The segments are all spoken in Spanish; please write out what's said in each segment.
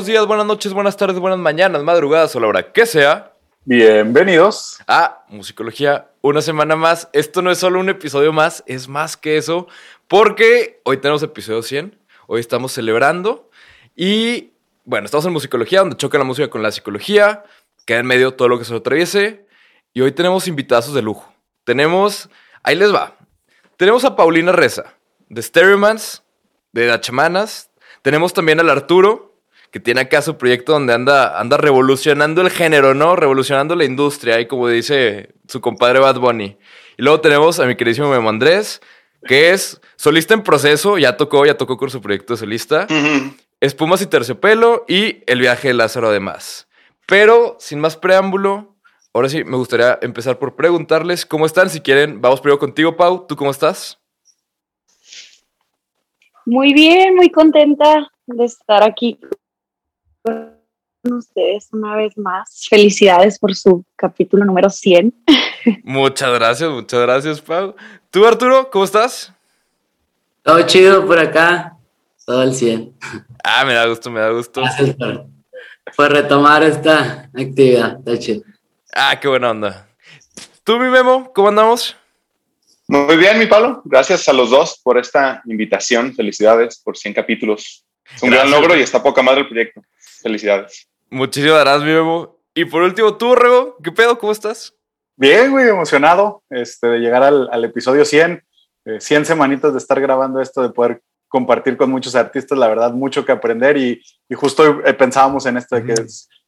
buenos días, buenas noches, buenas tardes, buenas mañanas, madrugadas o la hora que sea. Bienvenidos a Musicología, una semana más. Esto no es solo un episodio más, es más que eso, porque hoy tenemos episodio 100, hoy estamos celebrando y bueno, estamos en Musicología, donde choca la música con la psicología, queda en medio todo lo que se lo atraviese y hoy tenemos invitados de lujo. Tenemos, ahí les va, tenemos a Paulina Reza, de Stereomans, de Dachamanas, tenemos también al Arturo, que tiene acá su proyecto donde anda, anda revolucionando el género, ¿no? Revolucionando la industria, y como dice su compadre Bad Bunny. Y luego tenemos a mi queridísimo Memo Andrés, que es solista en proceso, ya tocó, ya tocó con su proyecto de solista. Espumas y terciopelo y el viaje de Lázaro además. Pero sin más preámbulo, ahora sí me gustaría empezar por preguntarles cómo están. Si quieren, vamos primero contigo, Pau. ¿Tú cómo estás? Muy bien, muy contenta de estar aquí ustedes una vez más. Felicidades por su capítulo número 100. Muchas gracias, muchas gracias, Pau. ¿Tú, Arturo, cómo estás? Todo chido por acá, todo el 100. Ah, me da gusto, me da gusto. Gracias por, retomar esta actividad, está chido. Ah, qué buena onda. ¿Tú, mi Memo, cómo andamos? Muy bien, mi Pablo. Gracias a los dos por esta invitación. Felicidades por 100 capítulos. Es un gran logro y está poca madre el proyecto. Felicidades. Muchísimas gracias, mi Memo. Y por último, tú, Rego, ¿qué pedo? ¿Cómo estás? Bien, güey, emocionado este, de llegar al, episodio 100. 100 eh, semanitas de estar grabando esto, de poder compartir con muchos artistas, la verdad, mucho que aprender y, justo eh, pensábamos en esto de que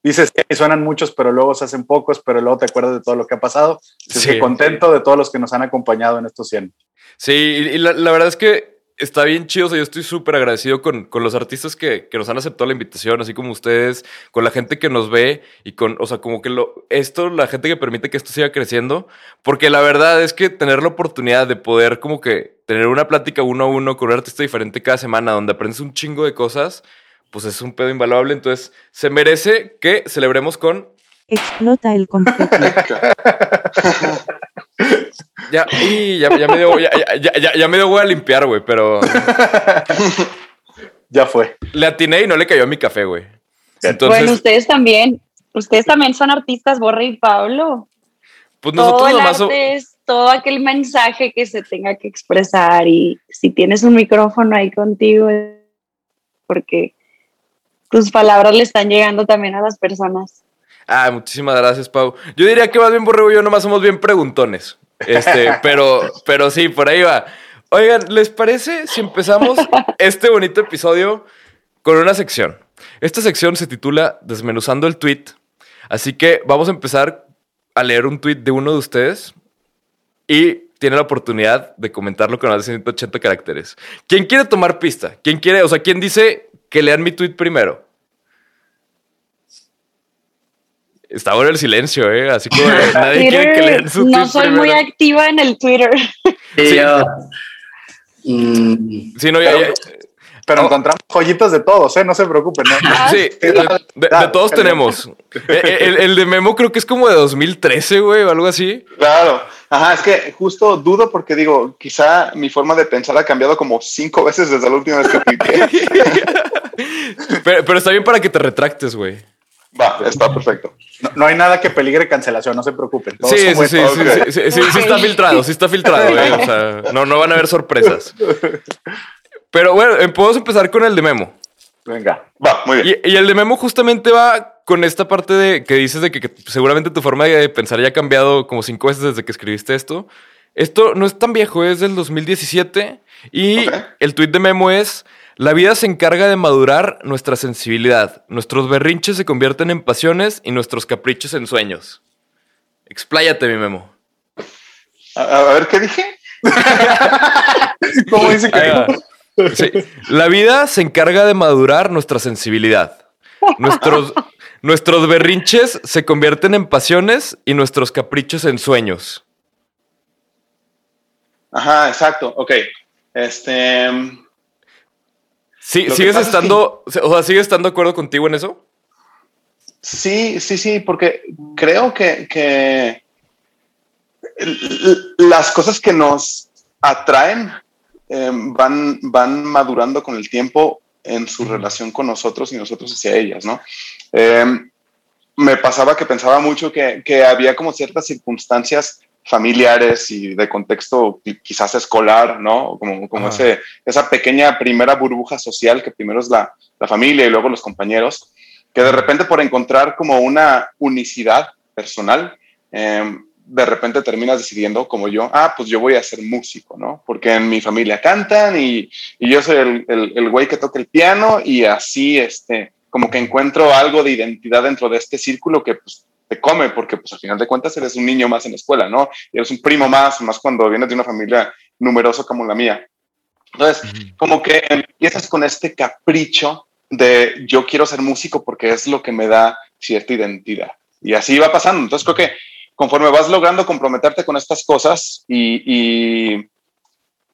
dices que suenan muchos, pero luego se hacen pocos, pero luego te acuerdas de todo lo que ha pasado. Estoy contento de todos los que nos han acompañado en estos 100. Sí, y la, la verdad es que está bien chido. O sea, yo estoy súper agradecido con, con, los artistas que, que, nos han aceptado la invitación, así como ustedes, con la gente que nos ve y con, o sea, como que lo, esto, la gente que permite que esto siga creciendo. Porque la verdad es que tener la oportunidad de poder, como que tener una plática uno a uno con un artista diferente cada semana, donde aprendes un chingo de cosas, pues es un pedo invaluable. Entonces, se merece que celebremos con. Explota el confeti. Ya, y ya, me dio, ya, ya, me dio a limpiar, güey, pero. ya fue. Le atiné y no le cayó a mi café, güey. Entonces, bueno, ustedes también. Ustedes también son artistas, Borre y Pablo. Pues nosotros todo nomás. es todo aquel mensaje que se tenga que expresar. Y si tienes un micrófono ahí contigo, porque tus palabras le están llegando también a las personas. Ah, muchísimas gracias, Pau. Yo diría que más bien Borrego y yo nomás somos bien preguntones. Este, pero, pero sí, por ahí va. Oigan, ¿les parece si empezamos este bonito episodio con una sección? Esta sección se titula Desmenuzando el tweet. Así que vamos a empezar a leer un tweet de uno de ustedes y tiene la oportunidad de comentarlo con más de 180 caracteres. ¿Quién quiere tomar pista? ¿Quién quiere, o sea, quién dice que lean mi tweet primero? Está bueno el silencio, ¿eh? Así como nadie quiere que lean su No soy muy activa en el Twitter. Sí, mm. sí no, ya, pero, oh. encontramos joyitas de todos, ¿eh? No se preocupen. ¿no? Ah, sí, de, todos tenemos. Eh, eh, el, el, de Memo creo que es como de 2013, güey, o algo así. Claro. Ajá, es que justo dudo porque digo, quizá mi forma de pensar ha cambiado como cinco veces desde la última vez que pero, pero está bien para que te retractes, güey. Va, está perfecto. No, hay nada que peligre cancelación, no se preocupen. Sí, sí, sí, sí, sí, sí, está filtrado, sí está filtrado. Eh, o sea, no, no van a haber sorpresas. Pero bueno, em, podemos empezar con el de Memo. Venga, va, muy bien. Y, el de Memo justamente va con esta parte de que dices de que, seguramente tu forma de pensar ya ha cambiado como cinco veces desde que escribiste esto. Esto no es tan viejo, es del 2017 y el tweet de Memo es la vida se encarga de madurar nuestra sensibilidad. Nuestros berrinches se convierten en pasiones y nuestros caprichos en sueños. Expláyate, mi memo. A, ver, ¿qué dije? ¿Cómo dice que La vida se encarga de madurar nuestra sensibilidad. Nuestros, nuestros berrinches se convierten en pasiones y nuestros caprichos en sueños. Ajá, exacto. Ok. Este. Sí, ¿Sigues estando, o sea, ¿sigues estando de acuerdo contigo en eso? Sí, sí, sí, porque creo que, las cosas que nos atraen em, van, van madurando con el tiempo en su relación con nosotros y nosotros hacia ellas, ¿no? Em, me pasaba que pensaba mucho que, que, había como ciertas circunstancias familiares y de contexto quizás escolar, ¿no? Como, como ese, esa pequeña primera burbuja social que primero es la, la, familia y luego los compañeros, que de repente por encontrar como una unicidad personal, eh, de repente terminas decidiendo como yo, ah, pues yo voy a ser músico, ¿no? Porque en mi familia cantan y, y yo soy el, el, el, güey que toca el piano y así, este, como que encuentro algo de identidad dentro de este círculo que pues te come, porque pues al final de cuentas eres un niño más en la escuela, ¿no? Y eres un primo más, más cuando vienes de una familia numerosa como la mía. Entonces, como que empiezas con este capricho de yo quiero ser músico porque es lo que me da cierta identidad. Y así va pasando. Entonces, creo que conforme vas logrando comprometerte con estas cosas y, y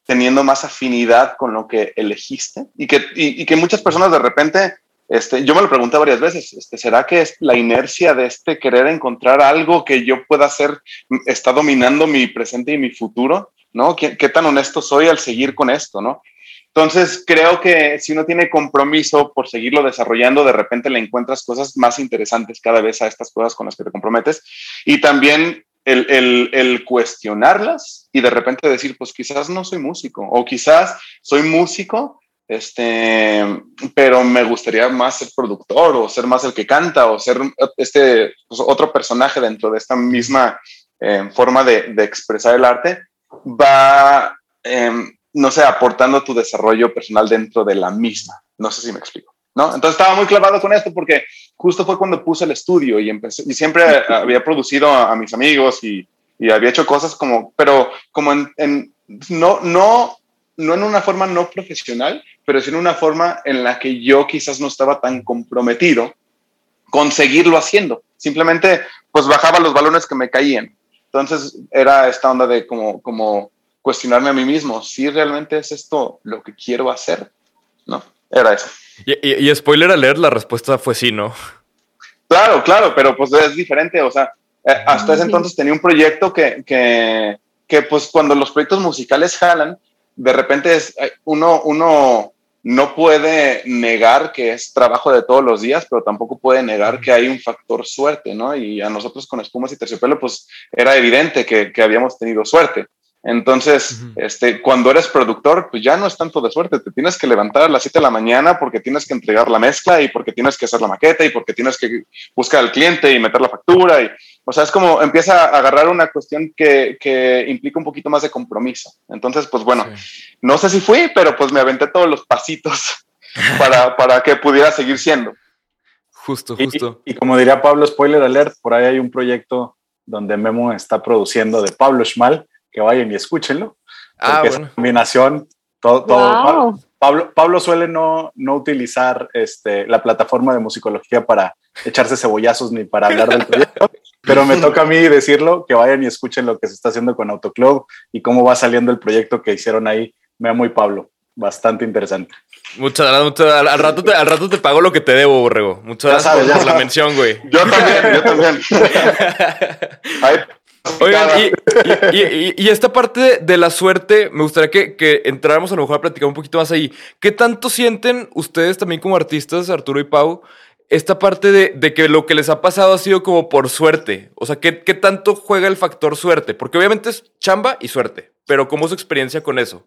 teniendo más afinidad con lo que elegiste y que, y, y que muchas personas de repente este, yo me lo pregunté varias veces, este, ¿será que es la inercia de este querer encontrar algo que yo pueda hacer está dominando mi presente y mi futuro? ¿No? ¿Qué, tan honesto soy al seguir con esto? ¿No? Entonces, creo que si uno tiene compromiso por seguirlo desarrollando, de repente le encuentras cosas más interesantes cada vez a estas cosas con las que te comprometes. Y también el, cuestionarlas y de repente decir, pues quizás no soy músico o quizás soy músico, este, pero me gustaría más ser productor o ser más el que canta o ser este pues, otro personaje dentro de esta misma eh, forma de, de, expresar el arte, va, eh, no sé, aportando tu desarrollo personal dentro de la misma. No sé si me explico. ¿No? Entonces estaba muy clavado con esto porque justo fue cuando puse el estudio y empecé, y siempre había producido a, a mis amigos y, y, había hecho cosas como, pero como en, en no, no no en una forma no profesional, pero sí en una forma en la que yo quizás no estaba tan comprometido con seguirlo haciendo. Simplemente, pues bajaba los balones que me caían. Entonces era esta onda de como, como cuestionarme a mí mismo, si realmente es esto lo que quiero hacer, ¿no? Era eso. Y, y, y spoiler leer la respuesta fue sí, ¿no? Claro, claro, pero pues es diferente, o sea, eh, hasta ese entonces tenía un proyecto que, que, que pues cuando los proyectos musicales jalan, de repente es, uno, uno no puede negar que es trabajo de todos los días, pero tampoco puede negar que hay un factor suerte, ¿no? Y a nosotros con Espumas y Terciopelo, pues era evidente que, que habíamos tenido suerte. Entonces, uh -huh. este, cuando eres productor, pues ya no es tanto de suerte, te tienes que levantar a las 7 de la mañana porque tienes que entregar la mezcla y porque tienes que hacer la maqueta y porque tienes que buscar al cliente y meter la factura. Y, o sea, es como empieza a agarrar una cuestión que, que implica un poquito más de compromiso. Entonces, pues bueno, sí. no sé si fui, pero pues me aventé todos los pasitos para, para que pudiera seguir siendo. Justo, justo. Y, y, y como diría Pablo, spoiler alert, por ahí hay un proyecto donde Memo está produciendo de Pablo Schmal que vayan y escúchenlo. Ah, bueno. Es combinación, todo, todo wow. Pablo, Pablo, suele no, no utilizar este, la plataforma de musicología para echarse cebollazos ni para hablar del proyecto, pero me toca a mí decirlo, que vayan y escuchen lo que se está haciendo con Autoclub y cómo va saliendo el proyecto que hicieron ahí Memo y Pablo. Bastante interesante. Muchas gracias. Muchas, al, al, rato te, al rato te pago lo que te debo, Borrego. Muchas gracias sabes, por, por la mención, güey. Yo también, yo también. Ay, Oigan, y, y, y, y, esta parte de, la suerte, me gustaría que, que, entráramos a lo mejor a platicar un poquito más ahí. ¿Qué tanto sienten ustedes también como artistas, Arturo y Pau, esta parte de, de que lo que les ha pasado ha sido como por suerte? O sea, ¿qué, ¿qué, tanto juega el factor suerte? Porque obviamente es chamba y suerte, pero ¿cómo es su experiencia con eso?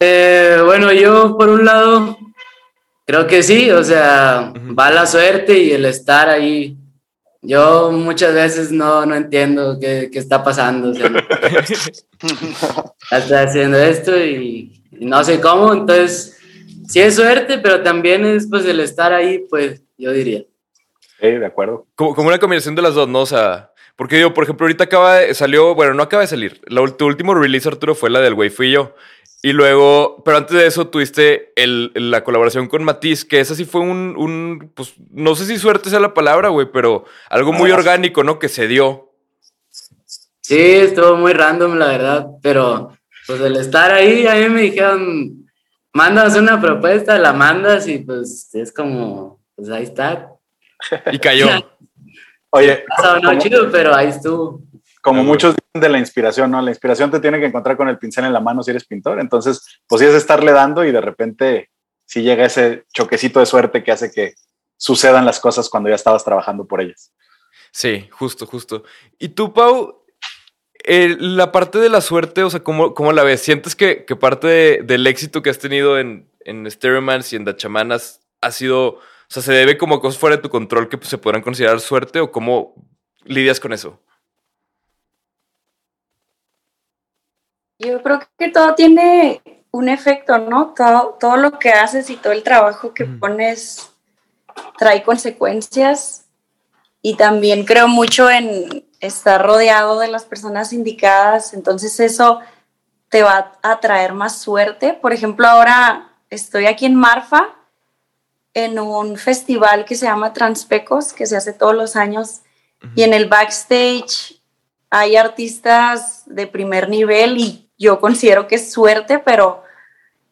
Eh, bueno, yo por un lado creo que sí, o sea, uh -huh. va la suerte y el estar ahí yo muchas veces no, no entiendo qué, qué está pasando. O sea, está haciendo esto y, y, no sé cómo, entonces sí es suerte, pero también es pues el estar ahí, pues yo diría. Sí, de acuerdo. Como, como una combinación de las dos, ¿no? O sea, porque yo, por ejemplo, ahorita acaba de, salió, bueno, no acaba de salir. La, tu último release, Arturo, fue la del güey fui yo. Y luego, pero antes de eso tuviste el, la colaboración con Matiz, que esa sí fue un, un, pues no sé si suerte sea la palabra, güey, pero algo muy ah, orgánico, ¿no? Que se dio. Sí, estuvo muy random, la verdad, pero pues el estar ahí, a mí me dijeron, mandas una propuesta, la mandas y pues es como, pues ahí está. Y cayó. Oye. No, chido, pero ahí estuvo. Como muchos dicen de la inspiración, ¿no? La inspiración te tiene que encontrar con el pincel en la mano si eres pintor. Entonces, pues sí es estarle dando y de repente sí llega ese choquecito de suerte que hace que sucedan las cosas cuando ya estabas trabajando por ellas. Sí, justo, justo. ¿Y tú, Pau, eh, la parte de la suerte, o sea, ¿cómo, cómo la ves? ¿Sientes que, que parte de- del éxito que has tenido en, en Stereomans y en Dachamanas ha sido, o sea, se debe como a cosas fuera de tu control que pues, se podrán considerar suerte o cómo lidias con eso? Yo creo que todo tiene un efecto, ¿no? Todo, todo lo que haces y todo el trabajo que Mm. pones trae consecuencias y también creo mucho en estar rodeado de las personas indicadas, entonces eso te va a traer más suerte. Por ejemplo, ahora estoy aquí en Marfa en un festival que se llama Transpecos, que se hace todos los años, y en el backstage hay artistas de primer nivel y yo considero que es suerte, pero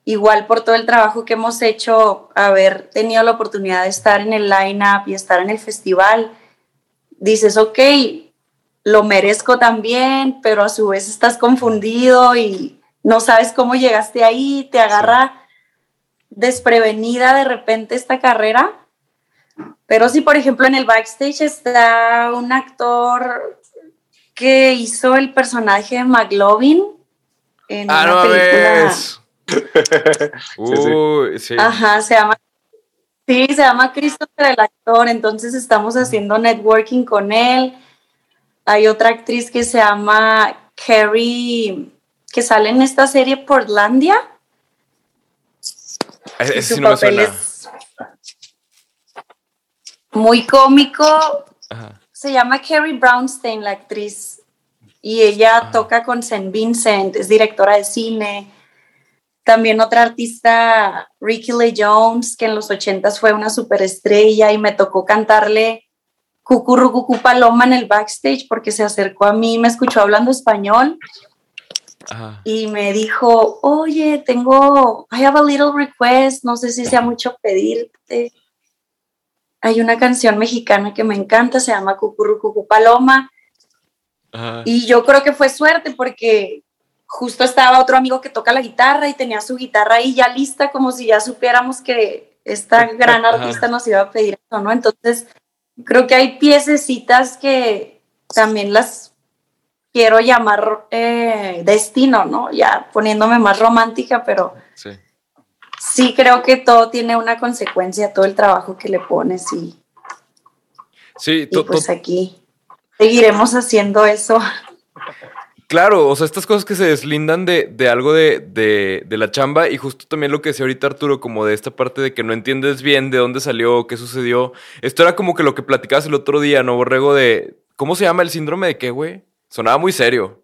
igual por todo el trabajo que hemos hecho, haber tenido la oportunidad de estar en el line-up y estar en el festival, dices, ok, lo merezco también, pero a su vez estás confundido y no sabes cómo llegaste ahí, te agarra desprevenida de repente esta carrera. Pero si, por ejemplo, en el backstage está un actor que hizo el personaje de McLovin en ¡Ah, una no película. Uy, sí. Ajá, se llama. Sí, se llama Christopher el actor, entonces estamos haciendo networking con él. Hay otra actriz que se llama Carrie, que sale en esta serie Portlandia. Ese sí su no me papel suena. es muy cómico. Ajá. Se llama Carrie Brownstein, la actriz, y ella Ah. toca con St. Vincent, es directora de cine. También otra artista, Ricky Lee Jones, que en los ochentas fue una superestrella y me tocó cantarle Cucurrucucú Paloma en el backstage porque se acercó a mí, me escuchó hablando español y me dijo, oye, tengo, I have a little request, no sé si sea mucho pedirte. Hay una canción mexicana que me encanta, se llama Cucurrucucú Paloma. Ajá. Y yo creo que fue suerte porque justo estaba otro amigo que toca la guitarra y tenía su guitarra ahí ya lista, como si ya supiéramos que esta gran Ajá. artista nos iba a pedir eso, ¿no? Entonces, creo que hay piececitas que también las quiero llamar eh, destino, ¿no? Ya poniéndome más romántica, pero Sí. sí creo que todo tiene una consecuencia, todo el trabajo que le pones y, Sí, y pues aquí seguiremos haciendo eso. Claro, o sea, estas cosas que se deslindan de, de algo de, de- de la chamba y justo también lo que decía ahorita Arturo, como de esta parte de que no entiendes bien de dónde salió, qué sucedió. Esto era como que lo que platicabas el otro día, ¿no, Borrego? De, ¿cómo se llama el síndrome de qué, güey? Sonaba muy serio.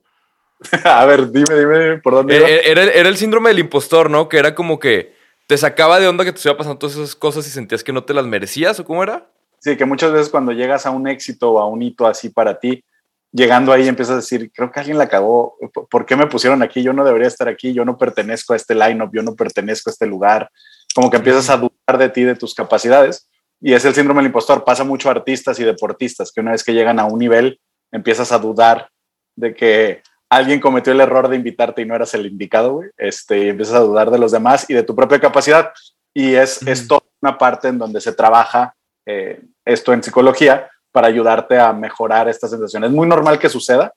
A ver, dime, dime, dime, por dónde Era, iba? era el- era el síndrome del impostor, ¿no? Que era como que te sacaba de onda que te estuviera pasando todas esas cosas y sentías que no te las merecías, ¿o cómo era? Sí, que muchas veces cuando llegas a un éxito o a un hito así para ti, llegando ahí empiezas a decir, creo que alguien la cagó, ¿Por- ¿por qué me pusieron aquí? Yo no debería estar aquí, yo no pertenezco a este lineup, yo no pertenezco a este lugar. Como que empiezas a dudar de ti, de tus capacidades. Y es el síndrome del impostor. Pasa mucho a artistas y deportistas, que una vez que llegan a un nivel, empiezas a dudar de que alguien cometió el error de invitarte y no eras el indicado, güey. Este, y empiezas a dudar de los demás y de tu propia capacidad. Y es, es Ujú. toda una parte en donde se trabaja eh, esto en psicología para ayudarte a mejorar esta sensación. Es muy normal que suceda.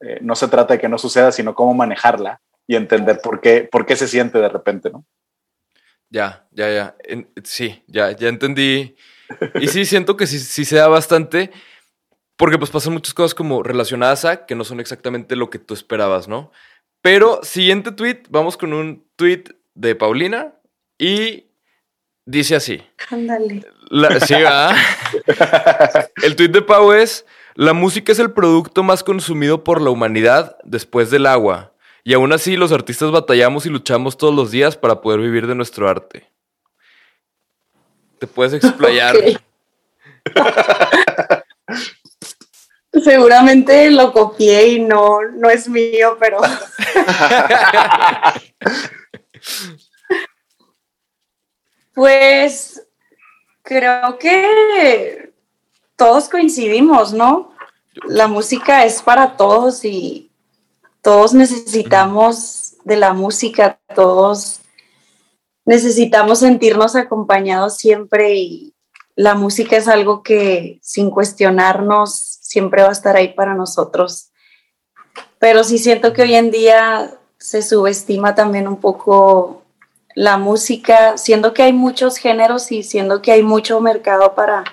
eh, no se trata de que no suceda, sino cómo manejarla y entender por qué, por qué se siente de repente, ¿no? Ya, ya, ya. En- sí, ya, ya entendí. Y sí, siento que sí, sí se da bastante. Porque pues pasan muchas cosas como relacionadas a que no son exactamente lo que tú esperabas, ¿no? Pero siguiente tweet, vamos con un tweet de Paulina y dice así. Ándale. Sí, ¿verdad? El tweet de Pau es: La música es el producto más consumido por la humanidad después del agua. Y aún así, los artistas batallamos y luchamos todos los días para poder vivir de nuestro arte. Te puedes explayar. Ok. Seguramente lo copié y no, no es mío, pero pues creo que todos coincidimos, ¿no? la música es para todos y todos necesitamos de la música, todos necesitamos sentirnos acompañados siempre y la música es algo que sin cuestionarnos siempre va a estar ahí para nosotros. Pero sí siento que hoy en día se subestima también un poco la música, siendo que hay muchos géneros y siendo que hay mucho mercado para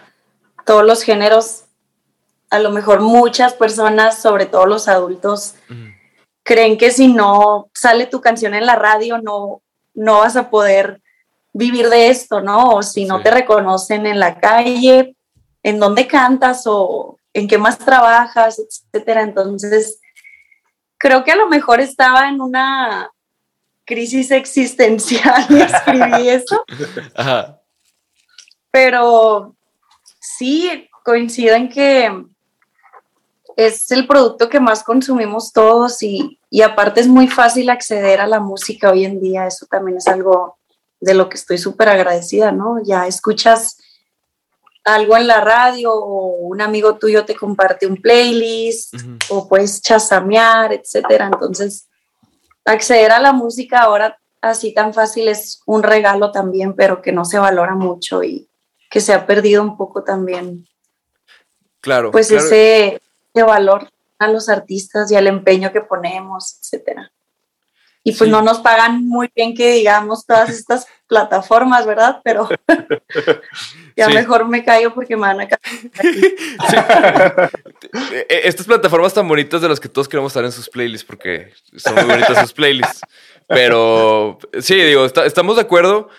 todos los géneros, a lo mejor muchas personas, sobre todo los adultos, creen que si no sale tu canción en la radio, no, no vas a poder vivir de esto, ¿no? O si no te reconocen en la calle, en dónde cantas o en qué más trabajas, etcétera. Entonces, creo que a lo mejor estaba en una crisis existencial y escribí eso. Pero sí, coincido en que es el producto que más consumimos todos y, y, aparte es muy fácil acceder a la música hoy en día. Eso también es algo de lo que estoy súper agradecida, ¿no? Ya escuchas algo en la radio o un amigo tuyo te comparte un playlist o puedes chasamear, etcétera. Entonces, acceder a la música ahora así tan fácil es un regalo también, pero que no se valora mucho y que se ha perdido un poco también. Claro. Pues ese, ese valor a los artistas y al empeño que ponemos, etcétera. Y pues no nos pagan muy bien que digamos todas estas plataformas, ¿verdad? Pero ya mejor me callo porque me van a. E, estas plataformas tan bonitas de las que todos queremos estar en sus playlists porque son muy bonitas sus playlists. Pero sí, digo, estamos de acuerdo.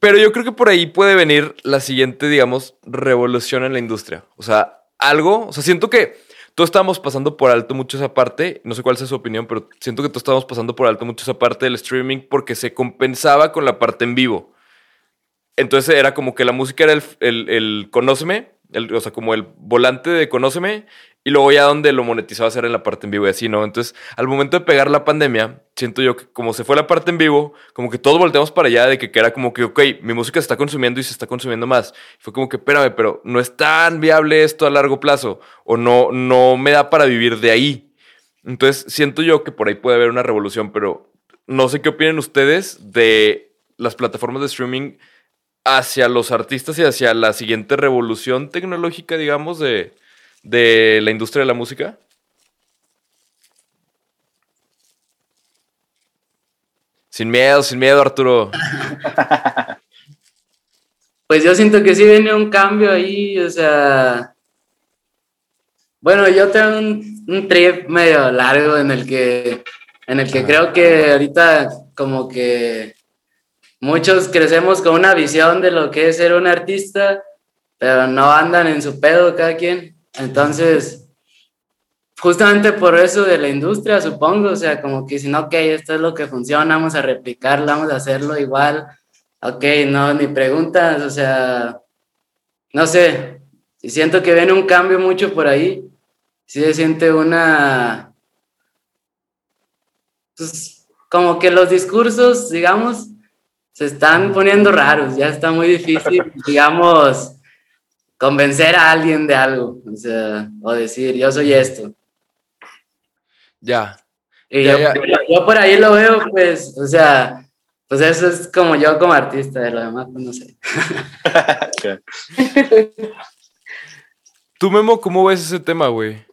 Pero yo creo que por ahí puede venir la siguiente, digamos, revolución en la industria. O sea, algo, o sea, siento que todos estábamos pasando por alto mucho esa parte. No sé cuál es su opinión, pero siento que todos estábamos pasando por alto mucho esa parte del streaming porque se compensaba con la parte en vivo. Entonces era como que la música era el, el, el conóceme, el, o sea, como el volante de conóceme y luego ya donde lo monetizaba era en la parte en vivo y así, ¿no? Entonces, al momento de pegar la pandemia, siento yo que como se fue la parte en vivo, como que todos volteamos para allá de que, era como que, ok, mi música se está consumiendo y se está consumiendo más. fue como que, espérame, pero no es tan viable esto a largo plazo o no, no me da para vivir de ahí. Entonces, siento yo que por ahí puede haber una revolución, pero no sé qué opinen ustedes de las plataformas de streaming hacia los artistas y hacia la siguiente revolución tecnológica, digamos, de de la industria de la música? Sin miedo, sin miedo, Arturo. Pues yo siento que sí viene un cambio ahí, o sea. Bueno, yo tengo un, trip medio largo en el que, en el que creo que ahorita como que muchos crecemos con una visión de lo que es ser un artista, pero no andan en su pedo cada quien. Entonces, justamente por eso de la industria, supongo, o sea, como que si no, ok, esto es lo que funciona, vamos a replicarlo, vamos a hacerlo igual, ok, no, ni preguntas, o sea, no sé, si siento que viene un cambio mucho por ahí, si se siente una, pues, como que los discursos, digamos, se están poniendo raros, ya está muy difícil, digamos, convencer a alguien de algo, o sea, o decir, yo soy esto. Ya. Y yo, por ahí lo veo, pues, o sea, pues eso es como yo como artista, de lo demás, pues no sé. Tú, Memo, ¿cómo ves ese tema, güey?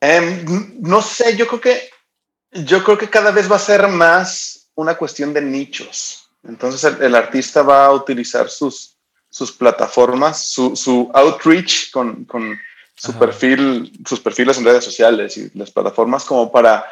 Em, no sé, yo creo que yo creo que cada vez va a ser más una cuestión de nichos. Entonces el, artista va a utilizar sus, sus plataformas, su, su outreach con, con su perfil, sus perfiles en redes sociales y las plataformas como para,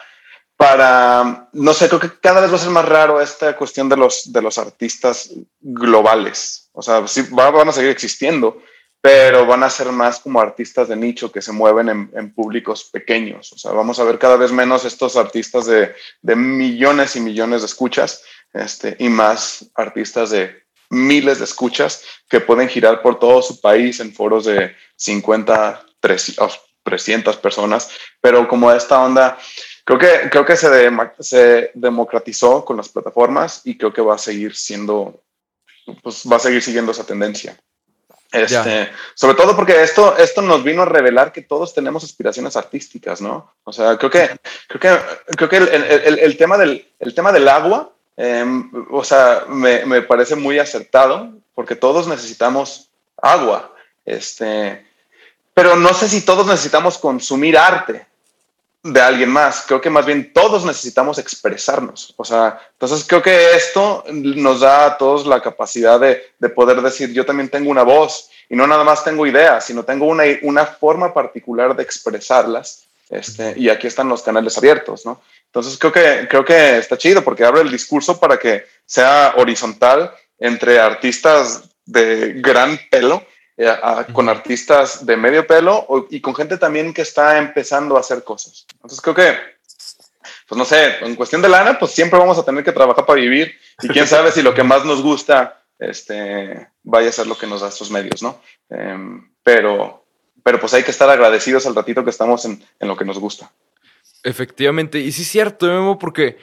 para, no sé, creo que cada vez va a ser más raro esta cuestión de los, de los artistas globales. O sea, sí, van a seguir existiendo, pero van a ser más como artistas de nicho que se mueven en, en, públicos pequeños. O sea, vamos a ver cada vez menos estos artistas de, de millones y millones de escuchas este, y más artistas de miles de escuchas que pueden girar por todo su país en foros de 50, 300 personas, pero como esta onda, creo que, creo que se, se democratizó con las plataformas y creo que va a seguir siendo, pues va a seguir siguiendo esa tendencia. Este, sobre todo porque esto, esto nos vino a revelar que todos tenemos aspiraciones artísticas, ¿no? O sea, creo que, creo que, creo que el, el, el, tema, del, el tema del agua, em, o sea, me, me, parece muy acertado porque todos necesitamos agua. Este, pero no sé si todos necesitamos consumir arte de alguien más. Creo que más bien todos necesitamos expresarnos. O sea, entonces creo que esto nos da a todos la capacidad de, de poder decir, yo también tengo una voz y no nada más tengo ideas, sino tengo una, una forma particular de expresarlas. Este, y aquí están los canales abiertos, ¿no? Entonces creo que, creo que está chido porque abre el discurso para que sea horizontal entre artistas de gran pelo eh, con artistas de medio pelo y con gente también que está empezando a hacer cosas. Entonces creo que, pues no sé, en cuestión de lana, pues siempre vamos a tener que trabajar para vivir y quién sabe si lo que más nos gusta este, vaya a ser lo que nos da estos medios, ¿no? Em, pero, pero pues hay que estar agradecidos al ratito que estamos en, en lo que nos gusta. Efectivamente, y sí es cierto, Memo, porque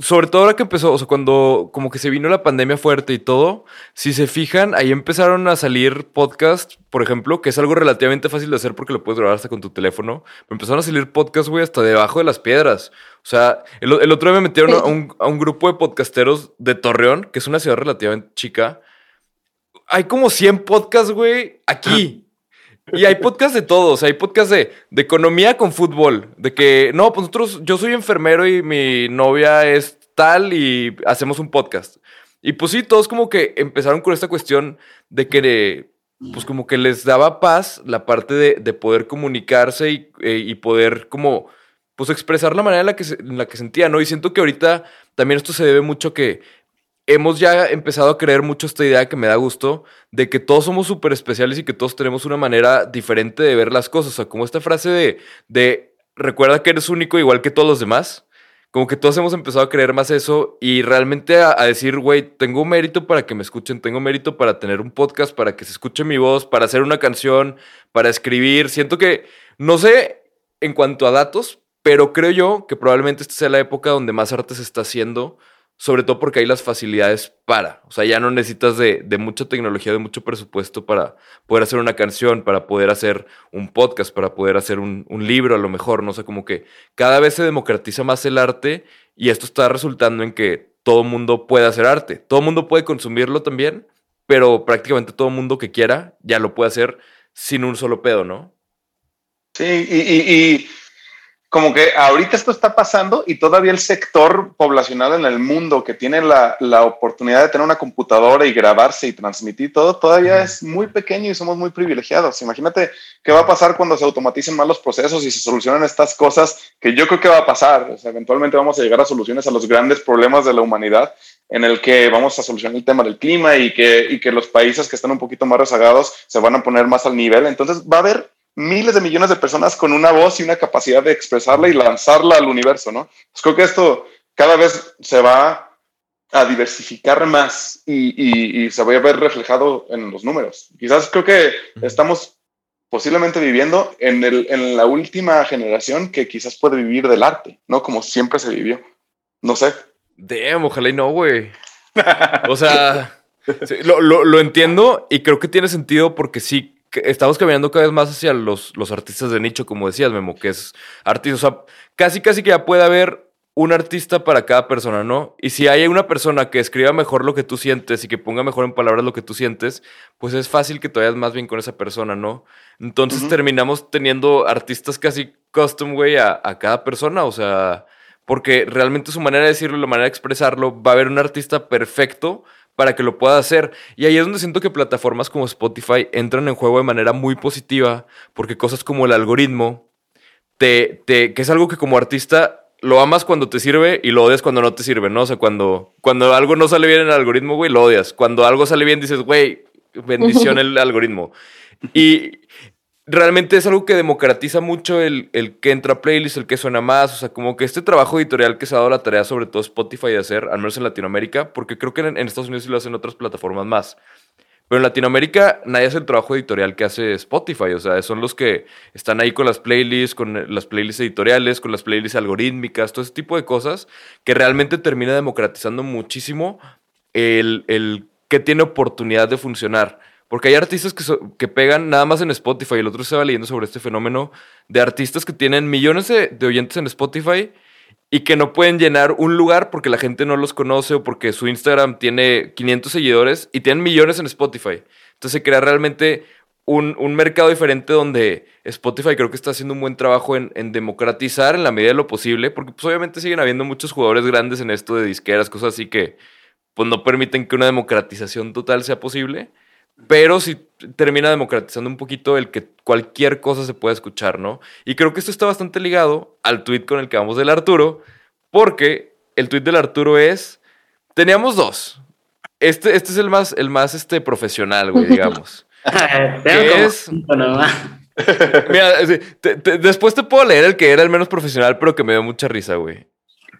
sobre todo ahora que empezó, o sea, cuando como que se vino la pandemia fuerte y todo, si se fijan, ahí empezaron a salir podcasts, por ejemplo, que es algo relativamente fácil de hacer porque lo puedes grabar hasta con tu teléfono. empezaron a salir podcasts, güey, hasta debajo de las piedras. O sea, el, otro día me metieron a un, a un grupo de podcasteros de Torreón, que es una ciudad relativamente chica. Hay como 100 podcasts, güey, aquí. Y hay podcasts de todos, hay podcasts de, de, economía con fútbol, de que, no, pues nosotros, yo soy enfermero y mi novia es tal y hacemos un podcast. Y pues sí, todos como que empezaron con esta cuestión de que, pues como que les daba paz la parte de, de poder comunicarse y, eh, y, poder como, pues expresar la manera en la, que en la que sentían, ¿no? Y siento que ahorita también esto se debe mucho que hemos ya empezado a creer mucho esta idea que me da gusto de que todos somos súper especiales y que todos tenemos una manera diferente de ver las cosas. O sea, como esta frase de, de recuerda que eres único igual que todos los demás. Como que todos hemos empezado a creer más eso y realmente a, a decir, güey, tengo mérito para que me escuchen, tengo mérito para tener un podcast, para que se escuche mi voz, para hacer una canción, para escribir. Siento que, no sé en cuanto a datos, pero creo yo que probablemente esta sea la época donde más arte se está haciendo sobre todo porque hay las facilidades para. O sea, ya no necesitas de, de, mucha tecnología, de mucho presupuesto para poder hacer una canción, para poder hacer un podcast, para poder hacer un, libro a lo mejor. No sé, como que cada vez se democratiza más el arte y esto está resultando en que todo mundo puede hacer arte. Todo mundo puede consumirlo también, pero prácticamente todo mundo que quiera ya lo puede hacer sin un solo pedo, ¿no? Sí, y como que ahorita esto está pasando y todavía el sector poblacional en el mundo que tiene la, la, oportunidad de tener una computadora y grabarse y transmitir todo, todavía es muy pequeño y somos muy privilegiados. Imagínate qué va a pasar cuando se automaticen más los procesos y se solucionan estas cosas que yo creo que va a pasar. O sea, eventualmente vamos a llegar a soluciones a los grandes problemas de la humanidad en el que vamos a solucionar el tema del clima y que, y que los países que están un poquito más rezagados se van a poner más al nivel. Entonces va a haber miles de millones de personas con una voz y una capacidad de expresarla y lanzarla al universo, ¿no? Pues creo que esto cada vez se va a diversificar más y, y, y, se va a ver reflejado en los números. Quizás creo que estamos posiblemente viviendo en, el, en la última generación que quizás puede vivir del arte, ¿no? Como siempre se vivió. No sé. Damn, ojalá y no, güey. o sea, sí, lo, lo, lo entiendo y creo que tiene sentido porque sí estamos caminando cada vez más hacia los, los artistas de nicho, como decías, Memo, que es artista. O sea, casi, casi que ya puede haber un artista para cada persona, ¿no? Y si hay una persona que escriba mejor lo que tú sientes y que ponga mejor en palabras lo que tú sientes, pues es fácil que te vayas más bien con esa persona, ¿no? Entonces uh -huh. terminamos teniendo artistas casi custom, güey, a, a cada persona, o sea, porque realmente su manera de decirlo, la manera de expresarlo, va a haber un artista perfecto para que lo pueda hacer. Y ahí es donde siento que plataformas como Spotify entran en juego de manera muy positiva, porque cosas como el algoritmo, te, te, que es algo que como artista lo amas cuando te sirve y lo odias cuando no te sirve, ¿no? O sea, cuando, cuando algo no sale bien en el algoritmo, güey, lo odias. Cuando algo sale bien, dices, güey, bendición el algoritmo. Y realmente es algo que democratiza mucho el, el, que entra a playlist, el que suena más. O sea, como que este trabajo editorial que se ha dado la tarea, sobre todo Spotify, de hacer, al menos en Latinoamérica, porque creo que en, Estados Unidos lo hacen otras plataformas más. Pero en Latinoamérica nadie hace el trabajo editorial que hace Spotify. O sea, son los que están ahí con las playlists, con las playlists editoriales, con las playlists algorítmicas, todo ese tipo de cosas que realmente termina democratizando muchísimo el, el que tiene oportunidad de funcionar. Porque hay artistas que, que pegan nada más en Spotify. El otro estaba leyendo sobre este fenómeno de artistas que tienen millones de, oyentes en Spotify y que no pueden llenar un lugar porque la gente no los conoce o porque su Instagram tiene 500 seguidores y tienen millones en Spotify. Entonces se crea realmente un, un mercado diferente donde Spotify creo que está haciendo un buen trabajo en, en democratizar en la medida de lo posible, porque pues obviamente siguen habiendo muchos jugadores grandes en esto de disqueras, cosas así que pues no permiten que una democratización total sea posible, pero sí termina democratizando un poquito el que cualquier cosa se pueda escuchar, ¿no? Y creo que esto está bastante ligado al tweet con el que vamos del Arturo, porque el tweet del Arturo es, teníamos dos. Este, este es el más, el más este, profesional, güey, digamos. Tengo ¿Qué como es? Mira, sí, te- te- después te puedo leer el que era el menos profesional, pero que me dio mucha risa, güey.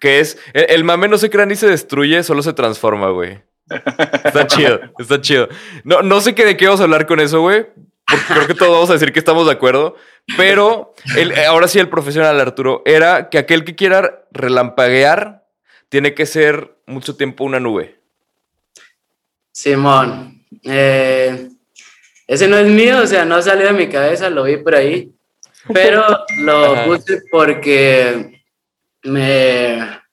Que es, el, el mame no se crea ni se destruye, solo se transforma, güey. Está chido, está chido. No, no sé qué de qué vamos a hablar con eso, güey. Porque creo que todos vamos a decir que estamos de acuerdo. Pero el, eh, ahora sí, el profesional, Arturo, era que aquel que quiera relampaguear tiene que ser mucho tiempo una nube. Simón, eh, ese no es mío, o sea, no salió de mi cabeza, lo vi por ahí, pero lo Ajá. puse porque me...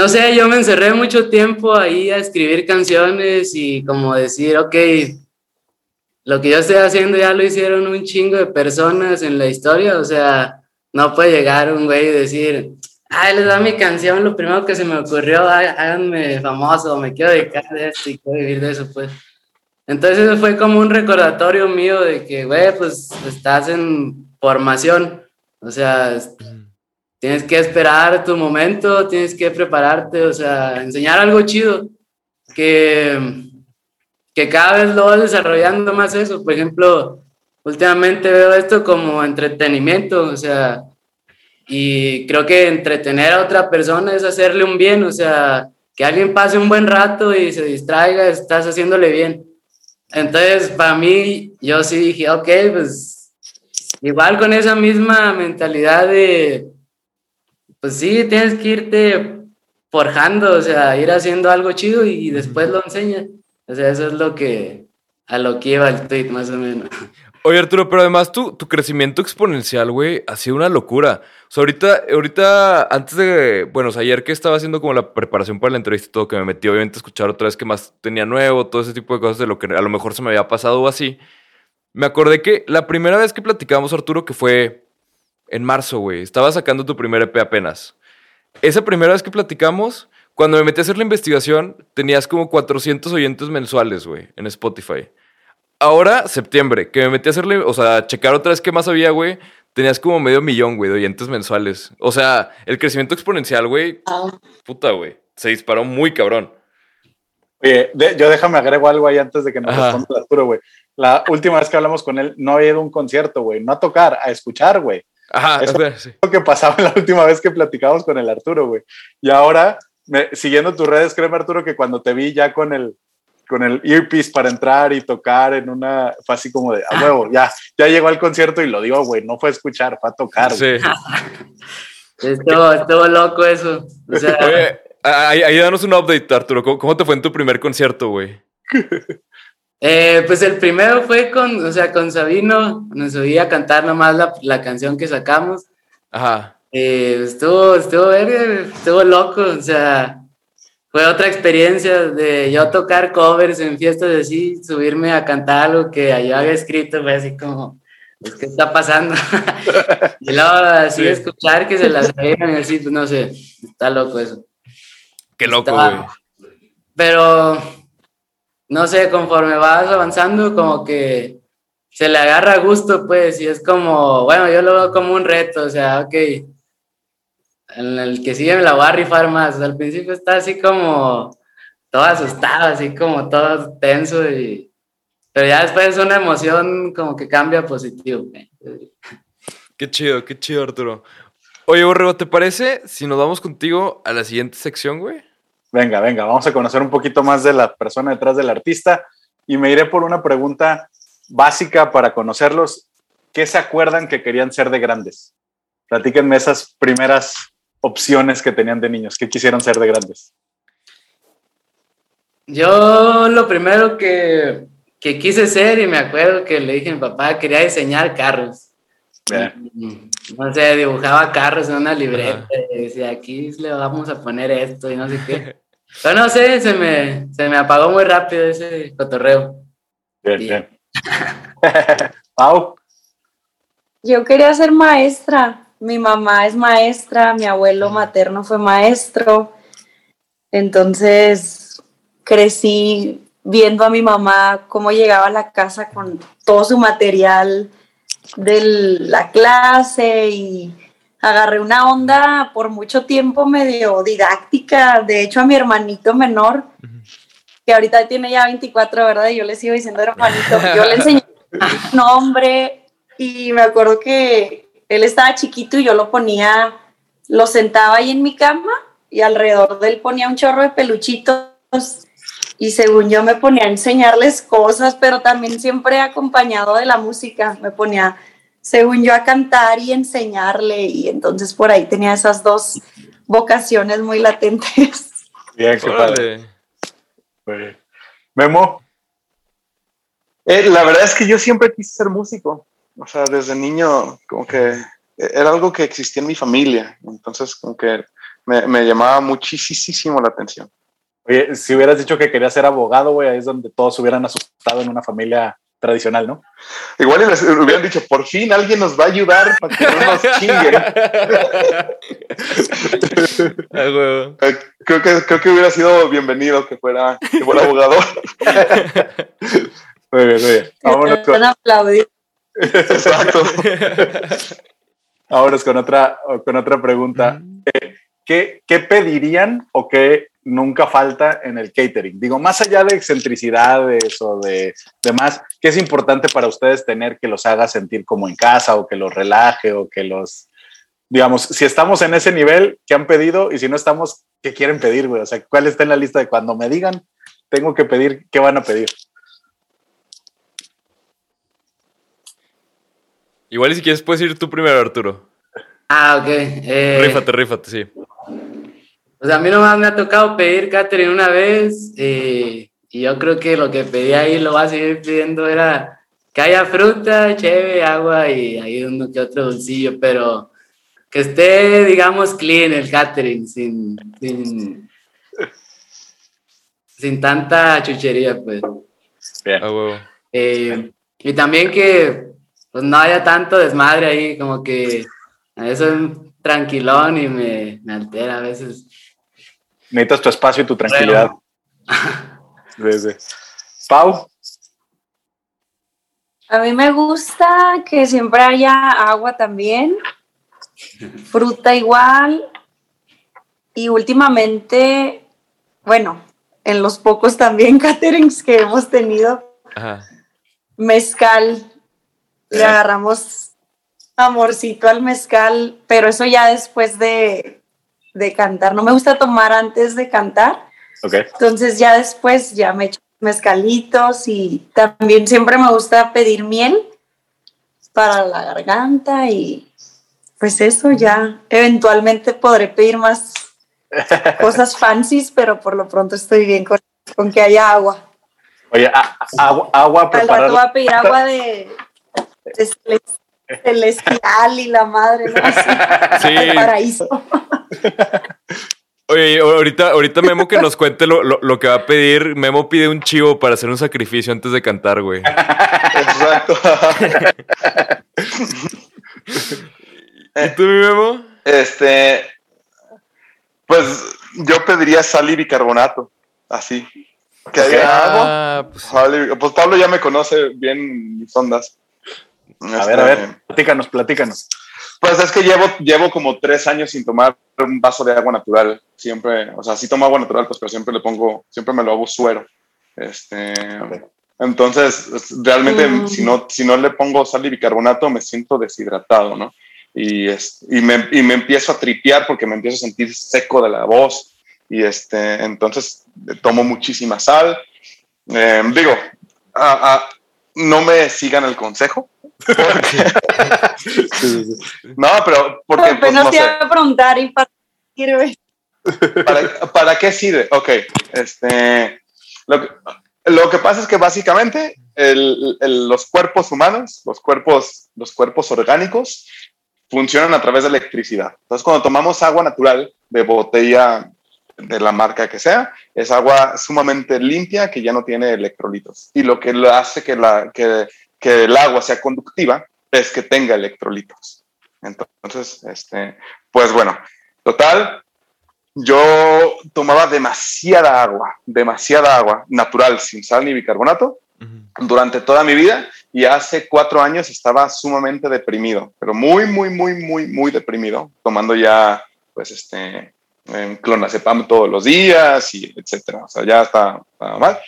No sé, yo me encerré mucho tiempo ahí a escribir canciones y como decir, ok, lo que yo estoy haciendo ya lo hicieron un chingo de personas en la historia, o sea, no puede llegar un güey y decir, ay, les da mi canción, lo primero que se me ocurrió, "Ay, háganme famoso, me quiero dedicar de esto y quiero vivir de eso, pues. Entonces eso fue como un recordatorio mío de que, güey, pues estás en formación, o sea, tienes que esperar tu momento, tienes que prepararte, o sea, enseñar algo chido, que, que cada vez lo vas desarrollando más eso. Por ejemplo, últimamente veo esto como entretenimiento, o sea, y creo que entretener a otra persona es hacerle un bien, o sea, que alguien pase un buen rato y se distraiga, estás haciéndole bien. Entonces, para mí, yo sí dije, ok, pues igual con esa misma mentalidad de, pues sí, tienes que irte forjando, o sea, ir haciendo algo chido y después lo enseñas. O sea, eso es lo que, a lo que iba el tweet, más o menos. Oye, Arturo, pero además tu, tu crecimiento exponencial, güey, ha sido una locura. O sea, ahorita, ahorita, antes de, bueno, o sea, ayer que estaba haciendo como la preparación para la entrevista y todo, que me metí obviamente a escuchar otra vez que más tenía nuevo, todo ese tipo de cosas de lo que a lo mejor se me había pasado o así. Me acordé que la primera vez que platicábamos, Arturo, que fue en marzo, güey, estaba sacando tu primer EP apenas. Esa primera vez que platicamos, cuando me metí a hacer la investigación, tenías como 400 oyentes mensuales, güey, en Spotify. Ahora, septiembre, que me metí a hacerle, o sea, checar otra vez qué más había, güey. Tenías como medio millón, güey, de oyentes mensuales. O sea, el crecimiento exponencial, güey, puta, güey. Se disparó muy cabrón. Oye, de- yo déjame agrego algo ahí antes de que nos responda Arturo, güey. La última vez que hablamos con él, no había ido a un concierto, güey. No a tocar, a escuchar, güey. Ajá, Eso- o sea, sí. Lo que pasaba la última vez que platicamos con el Arturo, güey. Y ahora, me- siguiendo tus redes, créeme, Arturo, que cuando te vi ya con el con el earpiece para entrar y tocar en una, fue así como de, a huevo, ya, ya llegó al concierto y lo digo, güey, no fue a escuchar, fue a tocar. Sí. Estuvo, estuvo loco eso. O sea, Oye, ahí, ahí danos un update, Arturo. ¿Cómo, cómo te fue en tu primer concierto, güey? Eh, pues el primero fue con, o sea, con Sabino, nos subí a cantar nomás la, la canción que sacamos. Ajá. Eh, estuvo, estuvo, estuvo loco, o sea, fue otra experiencia de yo tocar covers en fiestas así, subirme a cantar algo que yo había escrito, fue así como, pues, ¿qué está pasando? y luego así Sí. escuchar que se las y así, pues no sé, está loco eso. Qué loco, güey. Pero, no sé, conforme vas avanzando, como que se le agarra gusto, pues, y es como, bueno, yo lo veo como un reto, o sea, ok, en el que sigue me la voy a rifar más. Al principio está así como todo asustado, así como todo tenso, y, pero ya después es una emoción como que cambia positivo. Qué chido, qué chido, Arturo. Oye, Borrego, ¿te parece si nos vamos contigo a la siguiente sección, güey? Venga, venga, vamos a conocer un poquito más de la persona detrás del artista y me iré por una pregunta básica para conocerlos. ¿Qué se acuerdan que querían ser de grandes? Platíquenme esas primeras opciones que tenían de niños. ¿Qué quisieron ser de grandes? Yo lo primero que, que quise ser y me acuerdo que le dije a mi papá, quería diseñar carros. Bien. No sé, dibujaba carros en una libreta y decía, aquí le vamos a poner esto y no sé qué. Pero no sé, se me, se me apagó muy rápido ese cotorreo. Bien, Bien. bien. Pau, Yo quería ser maestra. Mi mamá es maestra, mi abuelo materno fue maestro. Entonces crecí viendo a mi mamá cómo llegaba a la casa con todo su material de la clase y agarré una onda por mucho tiempo medio didáctica. De hecho, a mi hermanito menor, que ahorita tiene ya 24, ¿verdad? Y yo le sigo diciendo hermanito, yo le enseñé nombre y me acuerdo que él estaba chiquito y yo lo ponía, lo sentaba ahí en mi cama y alrededor de él ponía un chorro de peluchitos y según yo me ponía a enseñarles cosas, pero también siempre acompañado de la música, me ponía, según yo, a cantar y enseñarle y entonces por ahí tenía esas dos vocaciones muy latentes. bien, qué padre. Memo, Eh, la verdad es que yo siempre quise ser músico. O sea, desde niño, como que era algo que existía en mi familia. Entonces, como que me, me llamaba muchísimo la atención. oye, si hubieras dicho que querías ser abogado, güey, ahí es donde todos se hubieran asustado en una familia tradicional, ¿no? Igual les hubieran dicho, por fin alguien nos va a ayudar para que no nos chinguen. Eh, creo, que, creo que hubiera sido bienvenido que fuera, que fuera abogado. Muy bien, muy bien. Vámonos con. Exacto. vámonos con otra, con otra pregunta. Eh, ¿Qué, ¿Qué pedirían o qué nunca falta en el catering? Digo, más allá de excentricidades o de demás, ¿qué es importante para ustedes tener que los haga sentir como en casa o que los relaje o que los, digamos, si estamos en ese nivel, ¿qué han pedido? Y si no estamos, ¿qué quieren pedir, güey? O sea, ¿cuál está en la lista de cuando me digan, tengo que pedir, qué van a pedir? Igual y si quieres puedes ir tú primero, Arturo. Ah, ok. Eh, Rífate, rífate, sí. Pues a mí nomás me ha tocado pedir catering una vez eh, y yo creo que lo que pedí ahí lo voy a seguir pidiendo era que haya fruta, cheve, agua y ahí uno que otro dulcillo, pero que esté, digamos, clean el catering, sin, sin, sin tanta chuchería, pues. Bien. Ah, huevo. Eh, y también que pues, no haya tanto desmadre ahí, como que eso es tranquilón y me, me altera a veces. Necesitas tu espacio y tu tranquilidad. Desde. Pau, A mí me gusta que siempre haya agua también, fruta igual, y últimamente, bueno, en los pocos también caterings que hemos tenido, Ajá. mezcal, le Bien. agarramos amorcito al mezcal, pero eso ya después de, de cantar. No me gusta tomar antes de cantar, ok. entonces ya después ya me echo mezcalitos y también siempre me gusta pedir miel para la garganta y pues eso ya eventualmente podré pedir más cosas fancies, pero por lo pronto estoy bien con, con que haya agua. Oye, a- a- agua, agua Al rato preparada. voy a pedir agua de, celestial y la madre, ¿no? Así, Sí. del paraíso. Oye, ahorita, ahorita Memo que nos cuente lo, lo- lo que va a pedir. Memo pide un chivo para hacer un sacrificio antes de cantar, güey. Exacto. ¿Y tú, mi Memo? Este, pues yo pediría sal y bicarbonato, así. Que haya agua. Ah, pues, sal y- Pues Pablo ya me conoce bien mis ondas. A ver, a ver, platícanos, platícanos. Pues es que llevo, llevo como tres años sin tomar un vaso de agua natural. Siempre, o sea, sí tomo agua natural, pues, pero siempre le pongo, siempre me lo hago suero. Este, entonces, es- realmente, Mm. si, no, si no le pongo sal y bicarbonato, me siento deshidratado, ¿no? Y, es, y, me, y me empiezo a tripear porque me empiezo a sentir seco de la voz. Y este, entonces, tomo muchísima sal. Eh, digo, ah, no me sigan el consejo. No, pero porque pues, no te sé. a preguntar y para qué sirve. ¿Para, para qué sirve? Ok, este, lo que, lo que pasa es que básicamente el- el- los cuerpos humanos, los cuerpos, los cuerpos orgánicos, funcionan a través de electricidad. Entonces, cuando tomamos agua natural de botella de la marca que sea, es agua sumamente limpia que ya no tiene electrolitos. Y lo que hace que, la, que, que el agua sea conductiva es que tenga electrolitos. Entonces, este, pues bueno, total, yo tomaba demasiada agua, demasiada agua natural, sin sal ni bicarbonato, durante toda mi vida y hace cuatro años estaba sumamente deprimido, pero muy, muy, muy, muy, muy deprimido, tomando ya, pues, este, em, clonazepam todos los días y etcétera. O sea, ya está, está mal.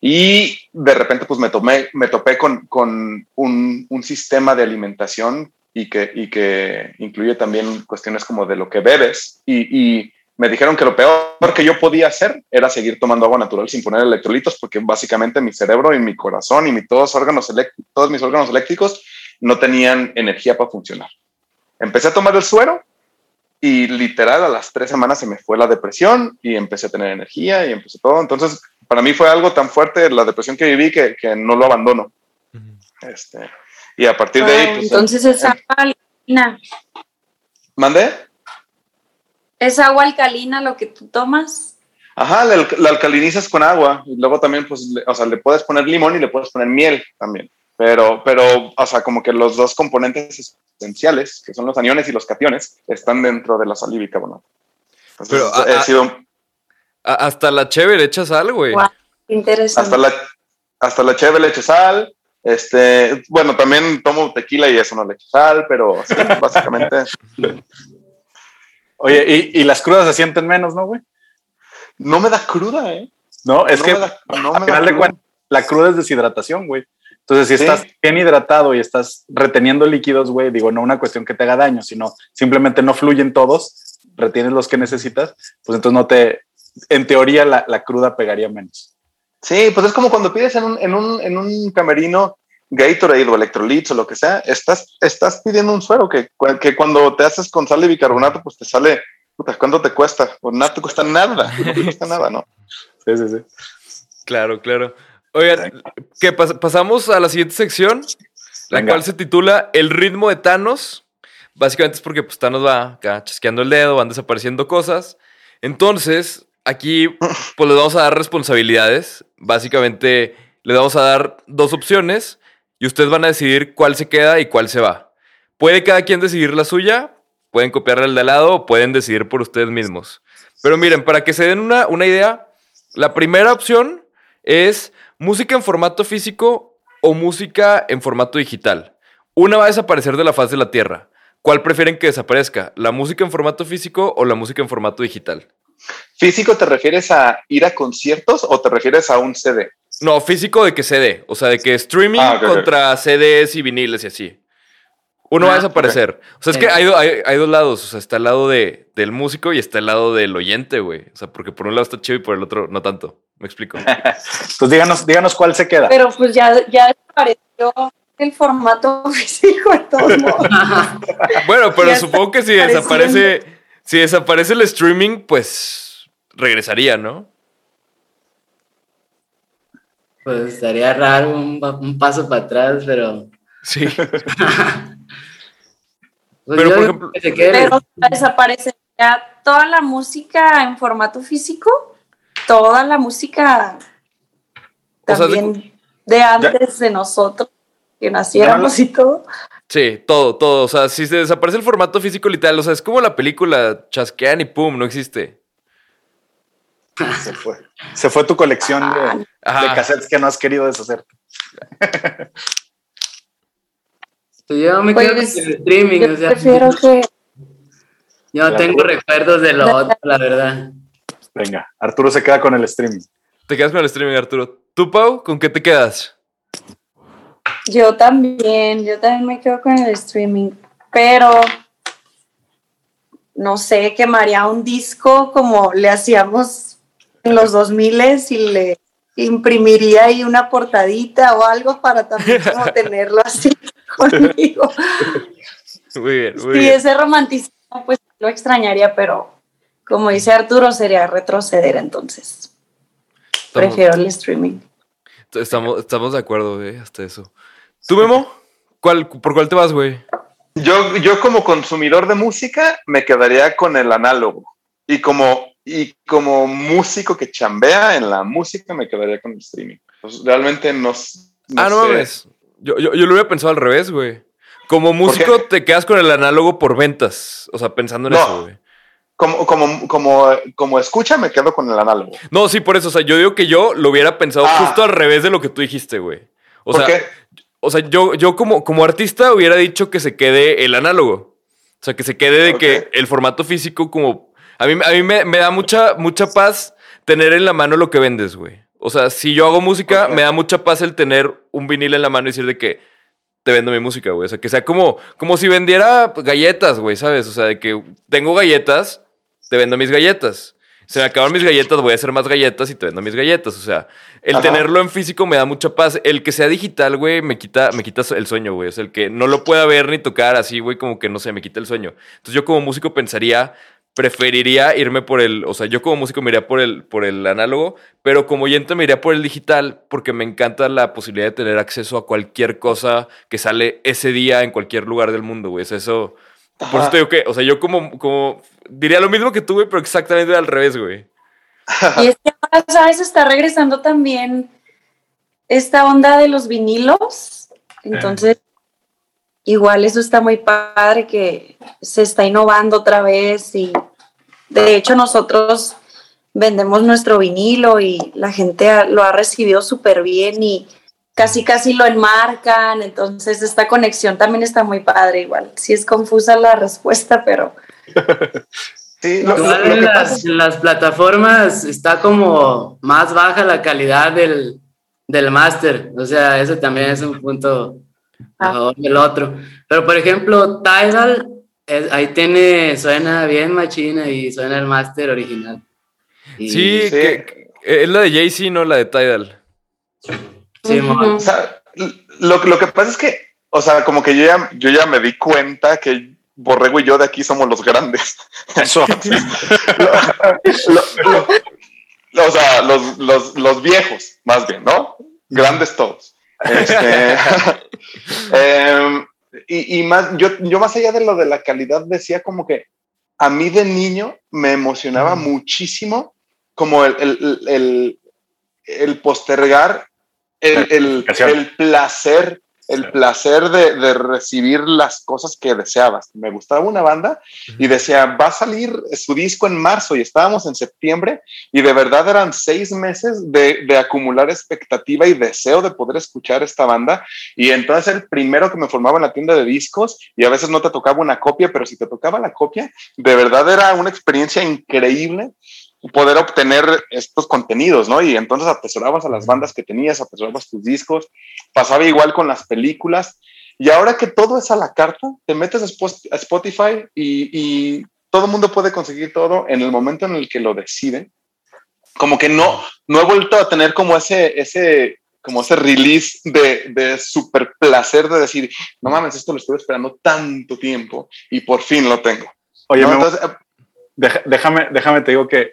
Y de repente, pues, me, tomé, me topé con, con un, un sistema de alimentación y que, y que incluye también cuestiones como de lo que bebes y, me dijeron que lo peor que yo podía hacer era seguir tomando agua natural sin poner electrolitos, porque básicamente mi cerebro y mi corazón y mi, todos, órganos todos mis órganos eléctricos no tenían energía para funcionar. Empecé a tomar el suero y literal a las tres semanas se me fue la depresión y empecé a tener energía y empecé todo. Entonces, para mí fue algo tan fuerte la depresión que viví que, que no lo abandono. Este, y a partir de ahí, Ah, pues, entonces es agua alcalina. ¿mandé? ¿Es agua alcalina lo que tú tomas? Ajá, la, alc- la alcalinizas con agua y luego también, pues, le- o sea, le puedes poner limón y le puedes poner miel también. Pero, pero, o sea, como que los dos componentes esenciales, que son los aniones y los cationes, están dentro de la sal y bicarbonato. Entonces, Pero, ah, he ah, sido A- hasta la chévere le echas algo, güey. Qué interesante. hasta la, hasta la cheve le echo sal. Este, bueno, también tomo tequila y eso no le echo sal, pero sí, básicamente Oye, y, y las crudas se sienten menos, ¿no, güey? no me da cruda, ¿eh? No, es No que me da- no a final de cuentas, la cruda es deshidratación, güey. Entonces, si Sí. estás bien hidratado y estás reteniendo líquidos, güey, digo, no una cuestión que te haga daño, sino simplemente no fluyen todos, retienes los que necesitas, pues entonces no te, en teoría, la, la cruda pegaría menos. Sí, pues es como cuando pides en un, en un, en un camerino Gatorade o Electrolytes o lo que sea, estás, estás pidiendo un suero que, que cuando te haces con sal y bicarbonato, pues te sale, puta, ¿cuánto te cuesta? Pues no te cuesta nada, no te cuesta nada, ¿no? Sí, sí, sí. Claro, claro. Oigan, ¿qué pas- pasamos a la siguiente sección, la Venga. cual se titula El ritmo de Thanos. Básicamente es porque pues, Thanos va acá chasqueando el dedo, van desapareciendo cosas. Entonces, aquí pues les vamos a dar responsabilidades. Básicamente les vamos a dar dos opciones y ustedes van a decidir cuál se queda y cuál se va. Puede cada quien decidir la suya, pueden copiarla al de al lado o pueden decidir por ustedes mismos. Pero miren, para que se den una, una idea, la primera opción es música en formato físico o música en formato digital. Una va a desaparecer de la faz de la Tierra. ¿Cuál prefieren que desaparezca? ¿La música en formato físico o la música en formato digital? ¿Físico te refieres a ir a conciertos o te refieres a un CD? No, físico de que CD. O sea, de que streaming Ah, contra CDs y viniles y así. Uno va a Ah, desaparecer. O sea, es que hay, do- hay- hay dos lados. O sea, está el lado de, del músico y está el lado del oyente, güey. O sea, porque por un lado está chido y por el otro no tanto. Me explico. Pues díganos, díganos cuál se queda. Pero pues ya, ya desapareció el formato físico de todos modos. Bueno, pero Ya supongo que si desaparece, si desaparece el streaming, pues regresaría, ¿no? Pues estaría raro un paso para atrás, pero. Sí. Pero, por ejemplo- que se quede Pero desaparecería toda la música en formato físico, toda la música O sea, de- también de, antes de nosotros, que naciéramos y todo. Sí, todo, todo. O sea, si se desaparece el formato físico literal, o sea, es como la película, chasquean y pum, no existe. Se fue. Se fue tu colección de, de cassettes que no has querido deshacer. Pues yo me quedo Pues, con el streaming, Yo o sea, prefiero que yo no tengo recuerdos de lo otro, la verdad. Venga, Arturo se queda con el streaming. Te quedas con el streaming, Arturo. ¿Tú, Pau, con qué te quedas? yo también, yo también me quedo con el streaming, pero no sé, quemaría un disco como le hacíamos en los 2000 y le imprimiría ahí una portadita o algo para también como tenerlo así conmigo. Muy bien, muy Sí, bien. ese romanticismo pues lo extrañaría, pero como dice Arturo, sería retroceder entonces. Estamos- Prefiero el streaming. Estamos, estamos de acuerdo, güey, hasta eso. ¿Tú, Memo? ¿Cuál, ¿Por cuál te vas, güey? Yo, yo como consumidor de música me quedaría con el análogo. Y como, y como músico que chambea en la música me quedaría con el streaming. Pues realmente no, ah, no mames. Yo, yo, yo, lo hubiera pensado al revés, güey. Como músico te quedas con el análogo por ventas. O sea, pensando en eso, güey. Como, como, como, como escucha, me quedo con el análogo. No, sí, por eso. O sea, yo digo que yo lo hubiera pensado ah. justo al revés de lo que tú dijiste, güey. O sea, qué? O sea, yo, yo como, como artista hubiera dicho que se quede el análogo. O sea, que se quede de que el formato físico como... A mí, a mí me, me, da mucha, mucha paz tener en la mano lo que vendes, güey. O sea, si yo hago música, me da mucha paz el tener un vinil en la mano y decir de que te vendo mi música, güey. O sea, que sea como, como si vendiera galletas, güey, ¿sabes? O sea, de que tengo galletas, te vendo mis galletas. Se me acaban mis galletas, voy a hacer más galletas y te vendo mis galletas. O sea, el tenerlo en físico me da mucha paz. El que sea digital, güey, me quita, me quita el sueño, güey. O sea, el que no lo pueda ver ni tocar así, güey, como que no sé, me quita el sueño. Entonces yo como músico pensaría, preferiría irme por el, o sea, yo como músico me iría por el, por el análogo, pero como oyente me iría por el digital porque me encanta la posibilidad de tener acceso a cualquier cosa que sale ese día en cualquier lugar del mundo, güey. eso, por eso te digo que, o sea, yo como, como, diría lo mismo que tú, güey, pero exactamente al revés, güey. Y es que ahora, ¿sabes? Está regresando también esta onda de los vinilos. Entonces, igual eso está muy padre que se está innovando otra vez y de hecho nosotros vendemos nuestro vinilo y la gente lo ha recibido súper bien y casi casi lo enmarcan, entonces esta conexión también está muy padre igual. Sí es confusa la respuesta, pero... sí, en, las, plataformas está como más baja la calidad del, del máster, o sea, eso también es un punto El otro. Pero por ejemplo, Tidal, ahí tiene, suena bien machina y suena el máster original. sí, Que, es la de Jay-Z, no la de Tidal. Sí, o sea, lo, lo, que pasa es que, o sea, como que yo ya, yo ya me di cuenta que Borrego y yo de aquí somos los grandes. Eso. o sea, los, los, los viejos, más bien, ¿no? Grandes todos. Este, em, y, más, yo, yo más allá de lo de la calidad decía como que a mí de niño me emocionaba muchísimo como el, el, el, el postergar el, el, placer el placer de, recibir las cosas que deseabas. Me gustaba una banda y decía, va a salir su disco en marzo y estábamos en septiembre y de verdad eran seis meses de, de acumular expectativa y deseo de poder escuchar esta banda. Y entonces el primero que me formaba en la tienda de discos y a veces no te tocaba una copia, pero si te tocaba la copia, de verdad era una experiencia increíble poder obtener estos contenidos, ¿no? Y entonces atesorabas a las bandas que tenías, atesorabas tus discos, pasaba igual con las películas. Y ahora que todo es a la carta, te metes a Spotify y, todo el mundo puede conseguir todo en el momento en el que lo decide. Como que no, no he vuelto a tener como ese, ese, como ese release de, de super placer de decir, no mames, esto lo estuve esperando tanto tiempo y por fin lo tengo. Oye, entonces, déjame, déjame, te digo que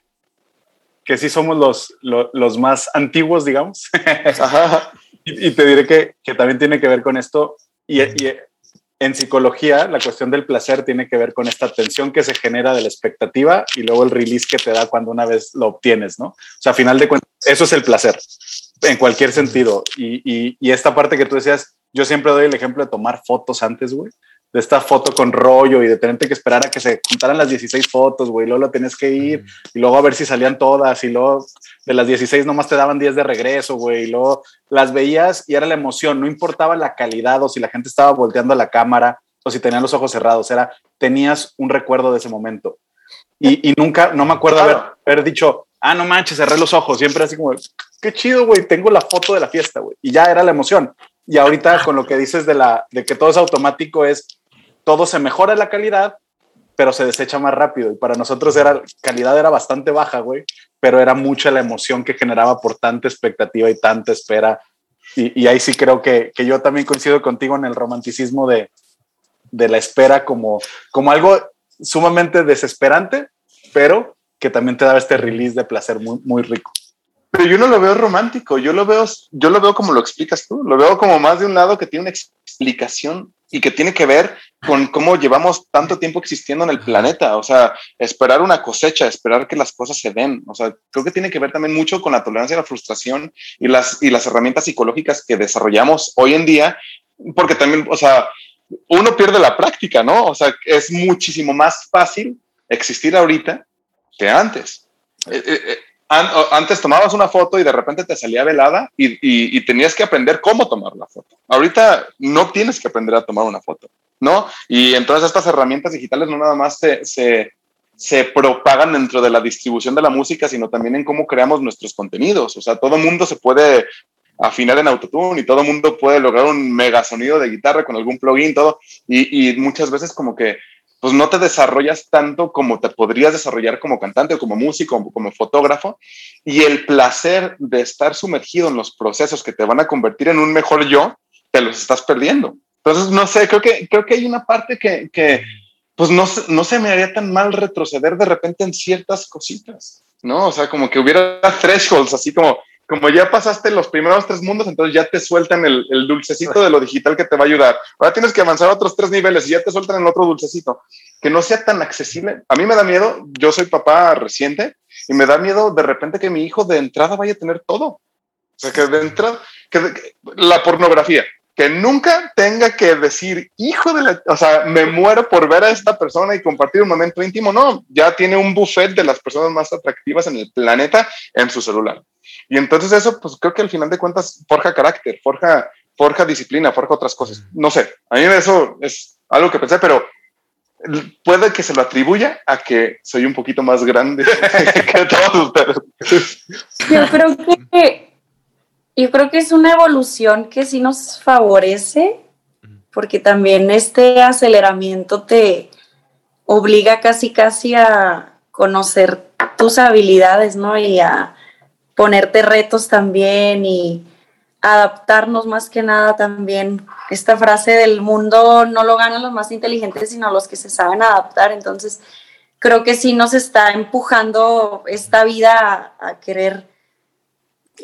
que sí somos los, los, más antiguos, digamos. y, te diré que, que, también tiene que ver con esto. Y, y, en psicología, la cuestión del placer tiene que ver con esta tensión que se genera de la expectativa y luego el release que te da cuando una vez lo obtienes, ¿no? O sea, a final de cuentas, eso es el placer, en cualquier sentido. Y, y, y esta parte que tú decías, yo siempre doy el ejemplo de tomar fotos antes, güey de esta foto con rollo y de tenerte que esperar a que se juntaran las 16 fotos, güey, luego lo tenés que ir y luego a ver si salían todas y luego de las 16 nomás te daban 10 de regreso, güey, y luego las veías y era la emoción, no importaba la calidad o si la gente estaba volteando a la cámara o si tenían los ojos cerrados, era, tenías un recuerdo de ese momento. Y, nunca, no me acuerdo haber, haber dicho, ah, no manches, cerré los ojos, siempre así como, qué chido, güey, tengo la foto de la fiesta, güey, y ya era la emoción. Y ahorita con lo que dices de, la, de que todo es automático es, todo se mejora la calidad, pero se desecha más rápido. Y para nosotros era, calidad era bastante baja, güey, pero era mucha la emoción que generaba por tanta expectativa y tanta espera. Y, ahí sí creo que, que, yo también coincido contigo en el romanticismo de, de la espera como, como algo sumamente desesperante, pero que también te daba este release de placer muy, muy rico. pero yo no lo veo romántico, yo lo veo, yo lo veo como lo explicas tú, lo veo como más de un lado que tiene una explicación y que tiene que ver con cómo llevamos tanto tiempo existiendo en el planeta, o sea, esperar una cosecha, esperar que las cosas se den, o sea, creo que tiene que ver también mucho con la tolerancia a la frustración y las, y las herramientas psicológicas que desarrollamos hoy en día, porque también, o sea, uno pierde la práctica, ¿no? O sea, es muchísimo más fácil existir ahorita que antes. Eh, eh, eh, antes tomabas una foto y de repente te salía velada y, tenías que aprender cómo tomar la foto. Ahorita no tienes que aprender a tomar una foto, ¿no? Y entonces estas herramientas digitales no nada más se, propagan dentro de la distribución de la música, sino también en cómo creamos nuestros contenidos. O sea, todo mundo se puede afinar en autotune y todo mundo puede lograr un mega sonido de guitarra con algún plugin, todo. Y muchas veces como que pues no te desarrollas tanto como te podrías desarrollar como cantante o como músico o como fotógrafo. Y el placer de estar sumergido en los procesos que te van a convertir en un mejor yo, te los estás perdiendo. Entonces, no sé, creo que, creo que hay una parte que, que pues no, no se me haría tan mal retroceder de repente en ciertas cositas, ¿no? O sea, como que hubiera thresholds, así como, como ya pasaste los primeros tres mundos, entonces ya te sueltan el, dulcecito de lo digital que te va a ayudar. Ahora tienes que avanzar a otros tres niveles y ya te sueltan el otro dulcecito. Que no sea tan accesible. A mí me da miedo, yo soy papá reciente y me da miedo de repente que mi hijo de entrada vaya a tener todo. O sea, que de entrada, que, la pornografía, que nunca tenga que decir, hijo de la, o sea, me muero por ver a esta persona y compartir un momento íntimo. No, ya tiene un buffet de las personas más atractivas en el planeta en su celular. Y entonces eso, pues creo que al final de cuentas forja carácter, forja, forja disciplina, forja otras cosas. No sé, a mí eso es algo que pensé, pero puede que se lo atribuya a que soy un poquito más grande que todos ustedes. Yo creo que yo creo que es una evolución que sí nos favorece, porque también este aceleramiento te obliga casi casi a conocer tus habilidades, ¿no? Y a ponerte retos también y adaptarnos más que nada también. Esta frase del mundo no lo ganan los más inteligentes, sino los que se saben adaptar. Entonces, creo que sí nos está empujando esta vida a, querer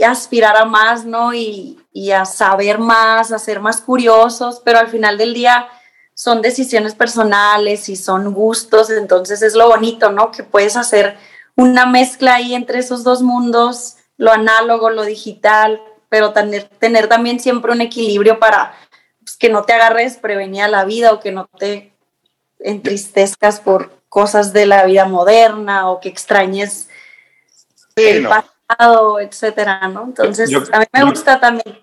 aspirar a más, ¿no? Y, y, a saber más, a ser más curiosos, pero al final del día son decisiones personales y son gustos, entonces es lo bonito, ¿no? Que puedes hacer una mezcla ahí entre esos dos mundos lo análogo, lo digital, pero tener, tener también siempre un equilibrio para pues, que no te agarres prevenida la vida o que no te entristezcas por cosas de la vida moderna o que extrañes el pasado, etcétera, ¿no? Entonces, a mí me gusta también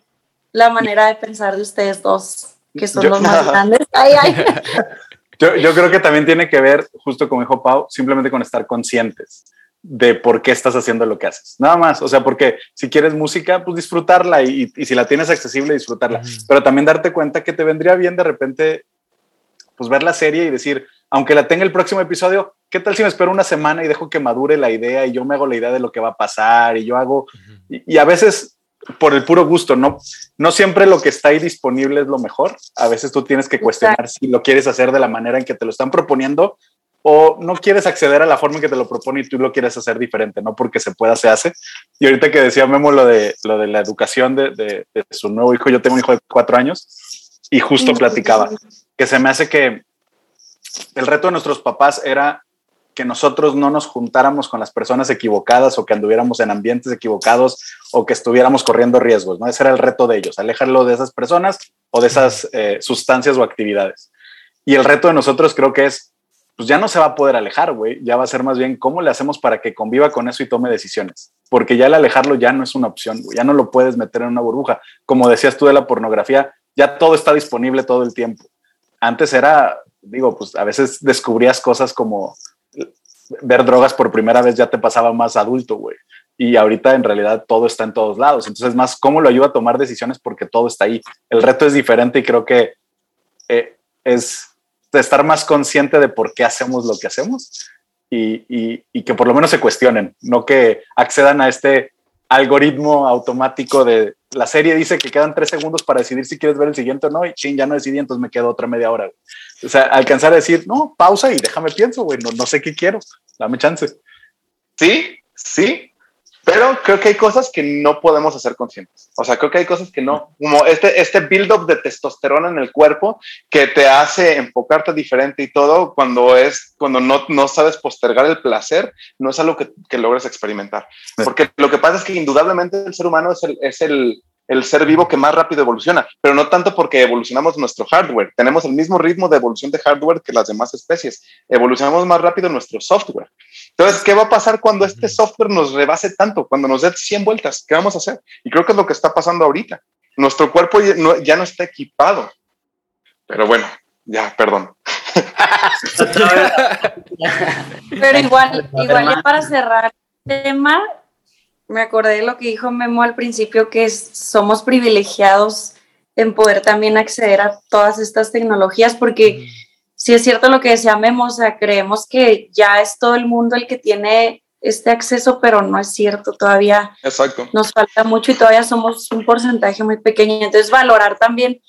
la manera de pensar de ustedes dos, que son los más grandes. Yo, yo, creo que también tiene que ver, justo como dijo Pau, simplemente con estar conscientes de por qué estás haciendo lo que haces. Nada más, o sea, porque si quieres música, pues disfrutarla y, si la tienes accesible, disfrutarla. Pero también darte cuenta que te vendría bien de repente, pues ver la serie y decir, aunque la tenga el próximo episodio, ¿qué tal si me espero una semana y dejo que madure la idea y yo me hago la idea de lo que va a pasar y yo hago, y, a veces por el puro gusto, no, no siempre lo que está ahí disponible es lo mejor. A veces tú tienes que cuestionar si lo quieres hacer de la manera en que te lo están proponiendo o no quieres acceder a la forma en que te lo propone y tú lo quieres hacer diferente, no porque se pueda, se hace. Y ahorita que decía Memo lo de, lo de la educación de, de, su nuevo hijo, yo tengo un hijo de cuatro años y justo platicaba que se me hace que el reto de nuestros papás era que nosotros no nos juntáramos con las personas equivocadas o que anduviéramos en ambientes equivocados o que estuviéramos corriendo riesgos, ¿no? Ese era el reto de ellos, alejarlo de esas personas o de esas eh, sustancias o actividades. Y el reto de nosotros creo que es pues ya no se va a poder alejar, güey. Ya va a ser más bien cómo le hacemos para que conviva con eso y tome decisiones. Porque ya el alejarlo ya no es una opción, güey. Ya no lo puedes meter en una burbuja. Como decías tú de la pornografía, ya todo está disponible todo el tiempo. Antes era, digo, pues a veces descubrías cosas como ver drogas por primera vez ya te pasaba más adulto, güey. Y ahorita en realidad todo está en todos lados. Entonces, más cómo lo ayuda a tomar decisiones porque todo está ahí. El reto es diferente y creo que eh, es estar más consciente de por qué hacemos lo que hacemos y, que por lo menos se cuestionen, no que accedan a este algoritmo automático de la serie dice que quedan tres segundos para decidir si quieres ver el siguiente o no, y ching, ya no decidí, entonces me quedo otra media hora. O sea, alcanzar a decir, no, pausa y déjame pienso, güey, no, no sé qué quiero, dame chance. Sí, sí, Pero creo que hay cosas que no podemos hacer conscientes. O sea, creo que hay cosas que no, como este, este build-up de testosterona en el cuerpo que te hace enfocarte diferente y todo cuando es, cuando no, no sabes postergar el placer, no es algo que, que logres experimentar. Porque lo que pasa es que indudablemente el ser humano es el, es el, el ser vivo que más rápido evoluciona, pero no tanto porque evolucionamos nuestro hardware. Tenemos el mismo ritmo de evolución de hardware que las demás especies. Evolucionamos más rápido nuestro software. Entonces, ¿qué va a pasar cuando este software nos rebase tanto? Cuando nos dé 100 vueltas, ¿qué vamos a hacer? Y creo que es lo que está pasando ahorita. Nuestro cuerpo ya no, está equipado. Pero bueno, ya, perdón. Pero igual, igual ya para cerrar el tema, me acordé de lo que dijo Memo al principio, que somos privilegiados en poder también acceder a todas estas tecnologías, porque si es cierto lo que decía Memo, o sea, creemos que ya es todo el mundo el que tiene este acceso, pero no es cierto, todavía Exacto. nos falta mucho y todavía somos un porcentaje muy pequeño. Entonces, valorar también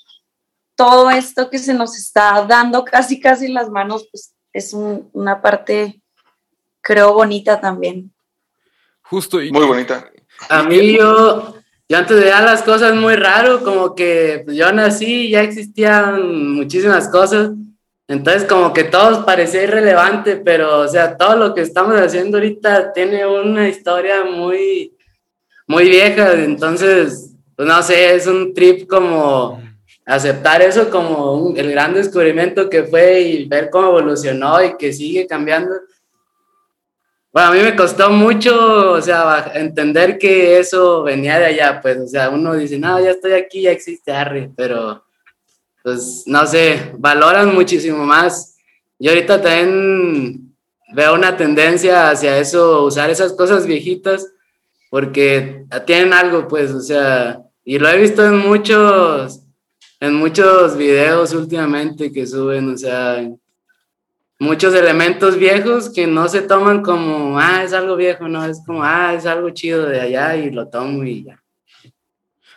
todo esto que se nos está dando casi, casi en las manos, pues es una parte, creo, bonita también. Justo. Y, muy bonita. A mí yo, yo antes veía las cosas muy raro, como que pues, yo nací y ya existían muchísimas cosas entonces, como que todo parecía irrelevante, pero, o sea, todo lo que estamos haciendo ahorita tiene una historia muy, muy vieja. Entonces, pues no sé, es un trip como aceptar eso como el gran descubrimiento que fue y ver cómo evolucionó y que sigue cambiando. Bueno, a mí me costó mucho, o sea, entender que eso venía de allá, pues, o sea, uno dice, no, ya estoy aquí, ya existe Harry, pero pues no sé, valoran muchísimo más. Yo ahorita también veo una tendencia hacia eso, usar esas cosas viejitas, porque tienen algo, pues, o sea, y lo he visto en muchos, en muchos videos últimamente que suben, o sea, muchos elementos viejos que no se toman como, ah, es algo viejo, no, es como, ah, es algo chido de allá y lo tomo y ya.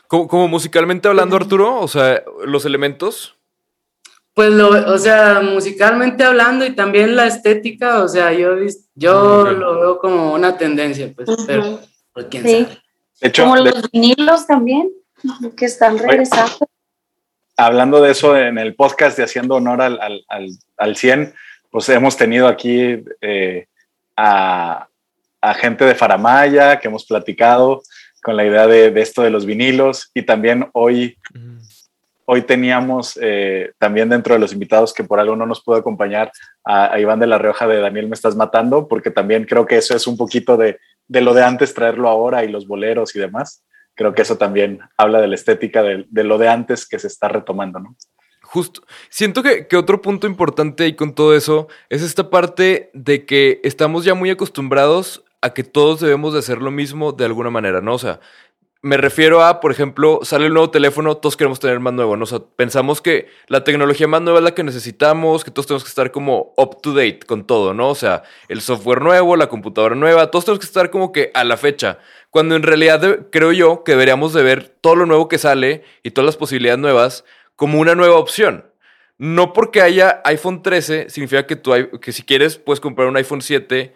Como, musicalmente hablando, Arturo, o sea, los elementos. Pues, lo, o sea, musicalmente hablando y también la estética, o sea, yo, yo lo veo como una tendencia, pues, pero pues, quién sí. sabe. como los vinilos también, que están regresando. Hablando de eso en el podcast de Haciendo Honor al, al, al, 100, pues hemos tenido aquí eh, a, a gente de Faramaya que hemos platicado con la idea de, esto de los vinilos y también hoy, hoy teníamos eh, también dentro de los invitados que por algo no nos pudo acompañar a, Iván de la Rioja de Daniel Me Estás Matando, porque también creo que eso es un poquito de, de, lo de antes traerlo ahora y los boleros y demás. Creo que eso también habla de la estética de, de lo de antes que se está retomando, ¿no? Justo. Siento que, que, otro punto importante ahí con todo eso es esta parte de que estamos ya muy acostumbrados a que todos debemos de hacer lo mismo de alguna manera, ¿no? O sea, me refiero a, por ejemplo, sale el nuevo teléfono, todos queremos tener más nuevo, ¿no? O sea, pensamos que la tecnología más nueva es la que necesitamos, que todos tenemos que estar como up to date con todo, ¿no? O sea, el software nuevo, la computadora nueva, todos tenemos que estar como que a la fecha. Cuando en realidad creo yo que deberíamos de ver todo lo nuevo que sale y todas las posibilidades nuevas como una nueva opción. No porque haya iPhone 13 significa que, tú, que si quieres puedes comprar un iPhone 7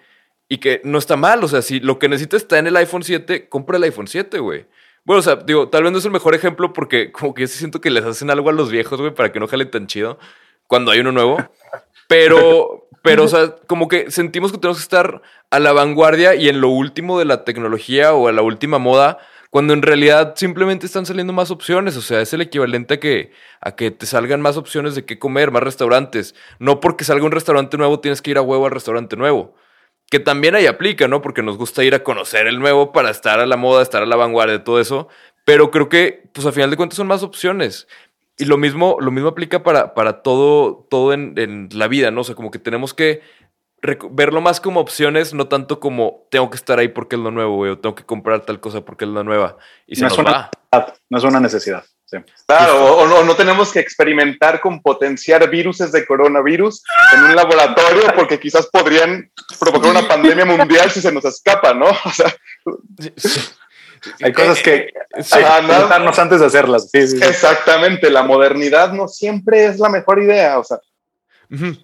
y que no está mal. O sea, si lo que necesitas está en el iPhone 7, compra el iPhone 7, güey. Bueno, o sea, digo, tal vez no es el mejor ejemplo porque como que yo siento que les hacen algo a los viejos, güey, para que no jalen tan chido cuando hay uno nuevo. Pero, pero, o sea, como que sentimos que tenemos que estar a la vanguardia y en lo último de la tecnología o a la última moda, cuando en realidad simplemente están saliendo más opciones. O sea, es el equivalente a que, a que te salgan más opciones de qué comer, más restaurantes. No porque salga un restaurante nuevo tienes que ir a huevo al restaurante nuevo que también ahí aplica, ¿no? Porque nos gusta ir a conocer el nuevo para estar a la moda, estar a la vanguardia de todo eso. Pero creo que, pues a final de cuentas son más opciones. Y lo mismo, lo mismo aplica para, para todo, todo en, en la vida, ¿no? O sea, como que tenemos que verlo más como opciones, no tanto como tengo que estar ahí porque es lo nuevo, güey, o tengo que comprar tal cosa porque es la nueva. Y se no, es una, no es una necesidad. Claro, o, no, tenemos que experimentar con potenciar virus de coronavirus en un laboratorio porque quizás podrían provocar una pandemia mundial si se nos escapa, ¿no? O sea, hay cosas que pensarnos antes de hacerlas. Exactamente, la modernidad no siempre es la mejor idea, o sea.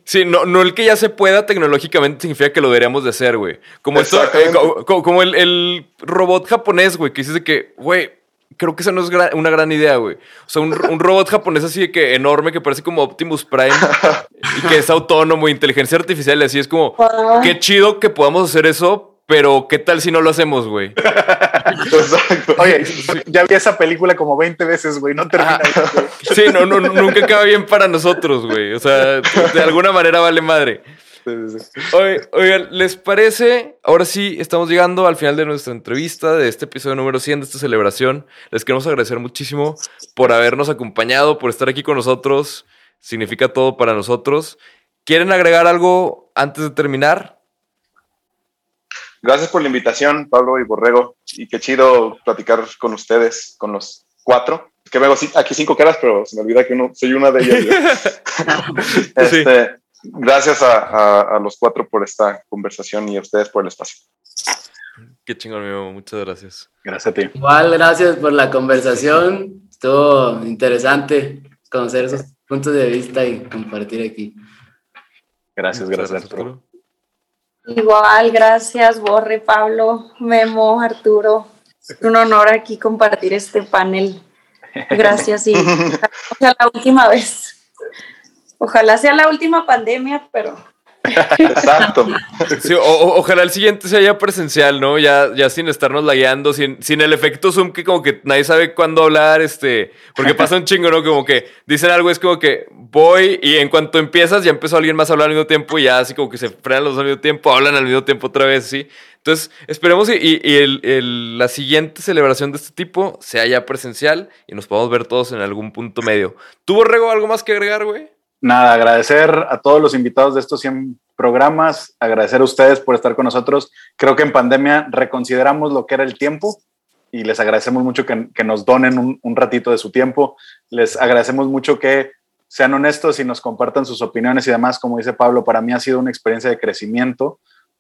Sí, no, no el que ya se pueda tecnológicamente significa que lo deberíamos de hacer, güey. Como esto, eh, como el, el robot japonés, güey, que dices de que, güey, creo que esa no es gra- una gran idea, güey. O sea, un, un robot japonés así de que enorme, que parece como Optimus Prime y que es autónomo, inteligencia artificial, y así es como, Wow. qué chido que podamos hacer eso, pero qué tal si no lo hacemos, güey. Exacto. Oye, ya vi esa película como 20 veces, güey. No termina. Güey. Sí, no, no, nunca acaba bien para nosotros, güey. O sea, de alguna manera vale madre. Oigan, ¿les parece? Ahora sí, estamos llegando al final de nuestra entrevista, de este episodio número 100, de esta celebración. Les queremos agradecer muchísimo por habernos acompañado, por estar aquí con nosotros. Significa todo para nosotros. ¿Quieren agregar algo antes de terminar? Gracias por la invitación, Pablo y Borrego. Y qué chido platicar con ustedes, con los cuatro. Es que veo aquí cinco caras, pero se me olvida que uno, soy una de ellas. Este, Gracias a, a- a los cuatro por esta conversación y a ustedes por el espacio. Qué chingón, mi Memo. Muchas gracias. Gracias a ti. Igual, gracias por la conversación. Estuvo interesante conocer esos puntos de vista y compartir aquí. Gracias, gracias, Arturo. Igual, gracias, Borre, Pablo, Memo, Arturo. Es un honor aquí compartir este panel. Gracias y ojalá sea la última vez. Ojalá sea la última pandemia, pero Exacto. Ojalá el siguiente sea ya presencial, ¿no? Ya, ya sin estarnos lagueando, sin, sin el efecto Zoom que como que nadie sabe cuándo hablar, este, porque pasa un chingo, ¿no? Como que dicen algo, es como que voy y en cuanto empiezas ya empezó alguien más a hablar al mismo tiempo y ya así como que se frenan los dos al mismo tiempo, hablan al mismo tiempo otra vez, ¿sí? Entonces, esperemos y, y- el- la siguiente celebración de este tipo sea ya presencial y nos podamos ver todos en algún punto medio. ¿Tuvo Rego algo más que agregar, güey? Nada, agradecer a todos los invitados de estos 100 programas, agradecer a ustedes por estar con nosotros. Creo que en pandemia reconsideramos lo que era el tiempo y les agradecemos mucho que, nos donen un, un ratito de su tiempo. Les agradecemos mucho que sean honestos y nos compartan sus opiniones y demás. Como dice Pablo, para mí ha sido una experiencia de crecimiento.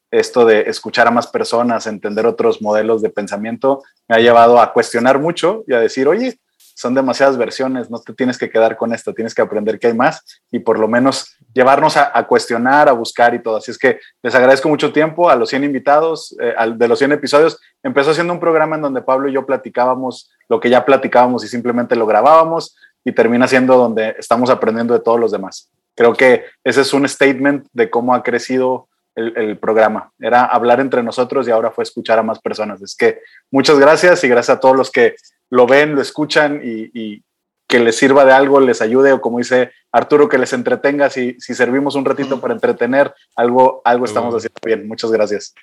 Esto de escuchar a más personas, entender otros modelos de pensamiento, me ha llevado a cuestionar mucho y a decir, oye, son demasiadas versiones, no te tienes que quedar con esta, tienes que aprender que hay más y por lo menos llevarnos a, a cuestionar, a buscar y todo. Así es que les agradezco mucho tiempo a los 100 invitados, eh, al- de los 100 episodios. Empezó siendo un programa en donde Pablo y yo platicábamos lo que ya platicábamos y simplemente lo grabábamos y termina siendo donde estamos aprendiendo de todos los demás. Creo que ese es un statement de cómo ha crecido el, el programa. Era hablar entre nosotros y ahora fue escuchar a más personas. Es que muchas gracias y gracias a todos los que lo ven, lo escuchan y, y que les sirva de algo, les ayude o como dice Arturo, que les entretenga. Si, si servimos un ratito para entretener, algo, algo estamos Uh. haciendo bien. Muchas gracias.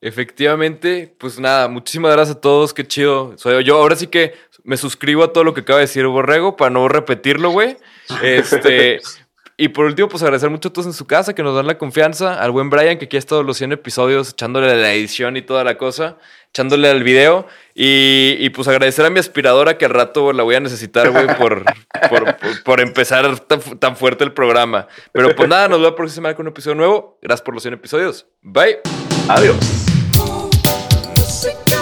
Efectivamente, pues nada, muchísimas gracias a todos, qué chido. Soy yo, ahora sí que me suscribo a todo lo que acaba de decir Borrego para no repetirlo, güey. Este, y por último, pues agradecer mucho a todos en su casa que nos dan la confianza, al buen Brian que aquí ha estado los 100 episodios echándole la edición y toda la cosa, echándole al video y, y, pues agradecer a mi aspiradora que al rato la voy a necesitar, güey, por, por, por- por empezar tan, tan fuerte el programa. Pero pues nada, nos vemos la próxima semana con un episodio nuevo. Gracias por los 100 episodios. Bye. Adiós. Música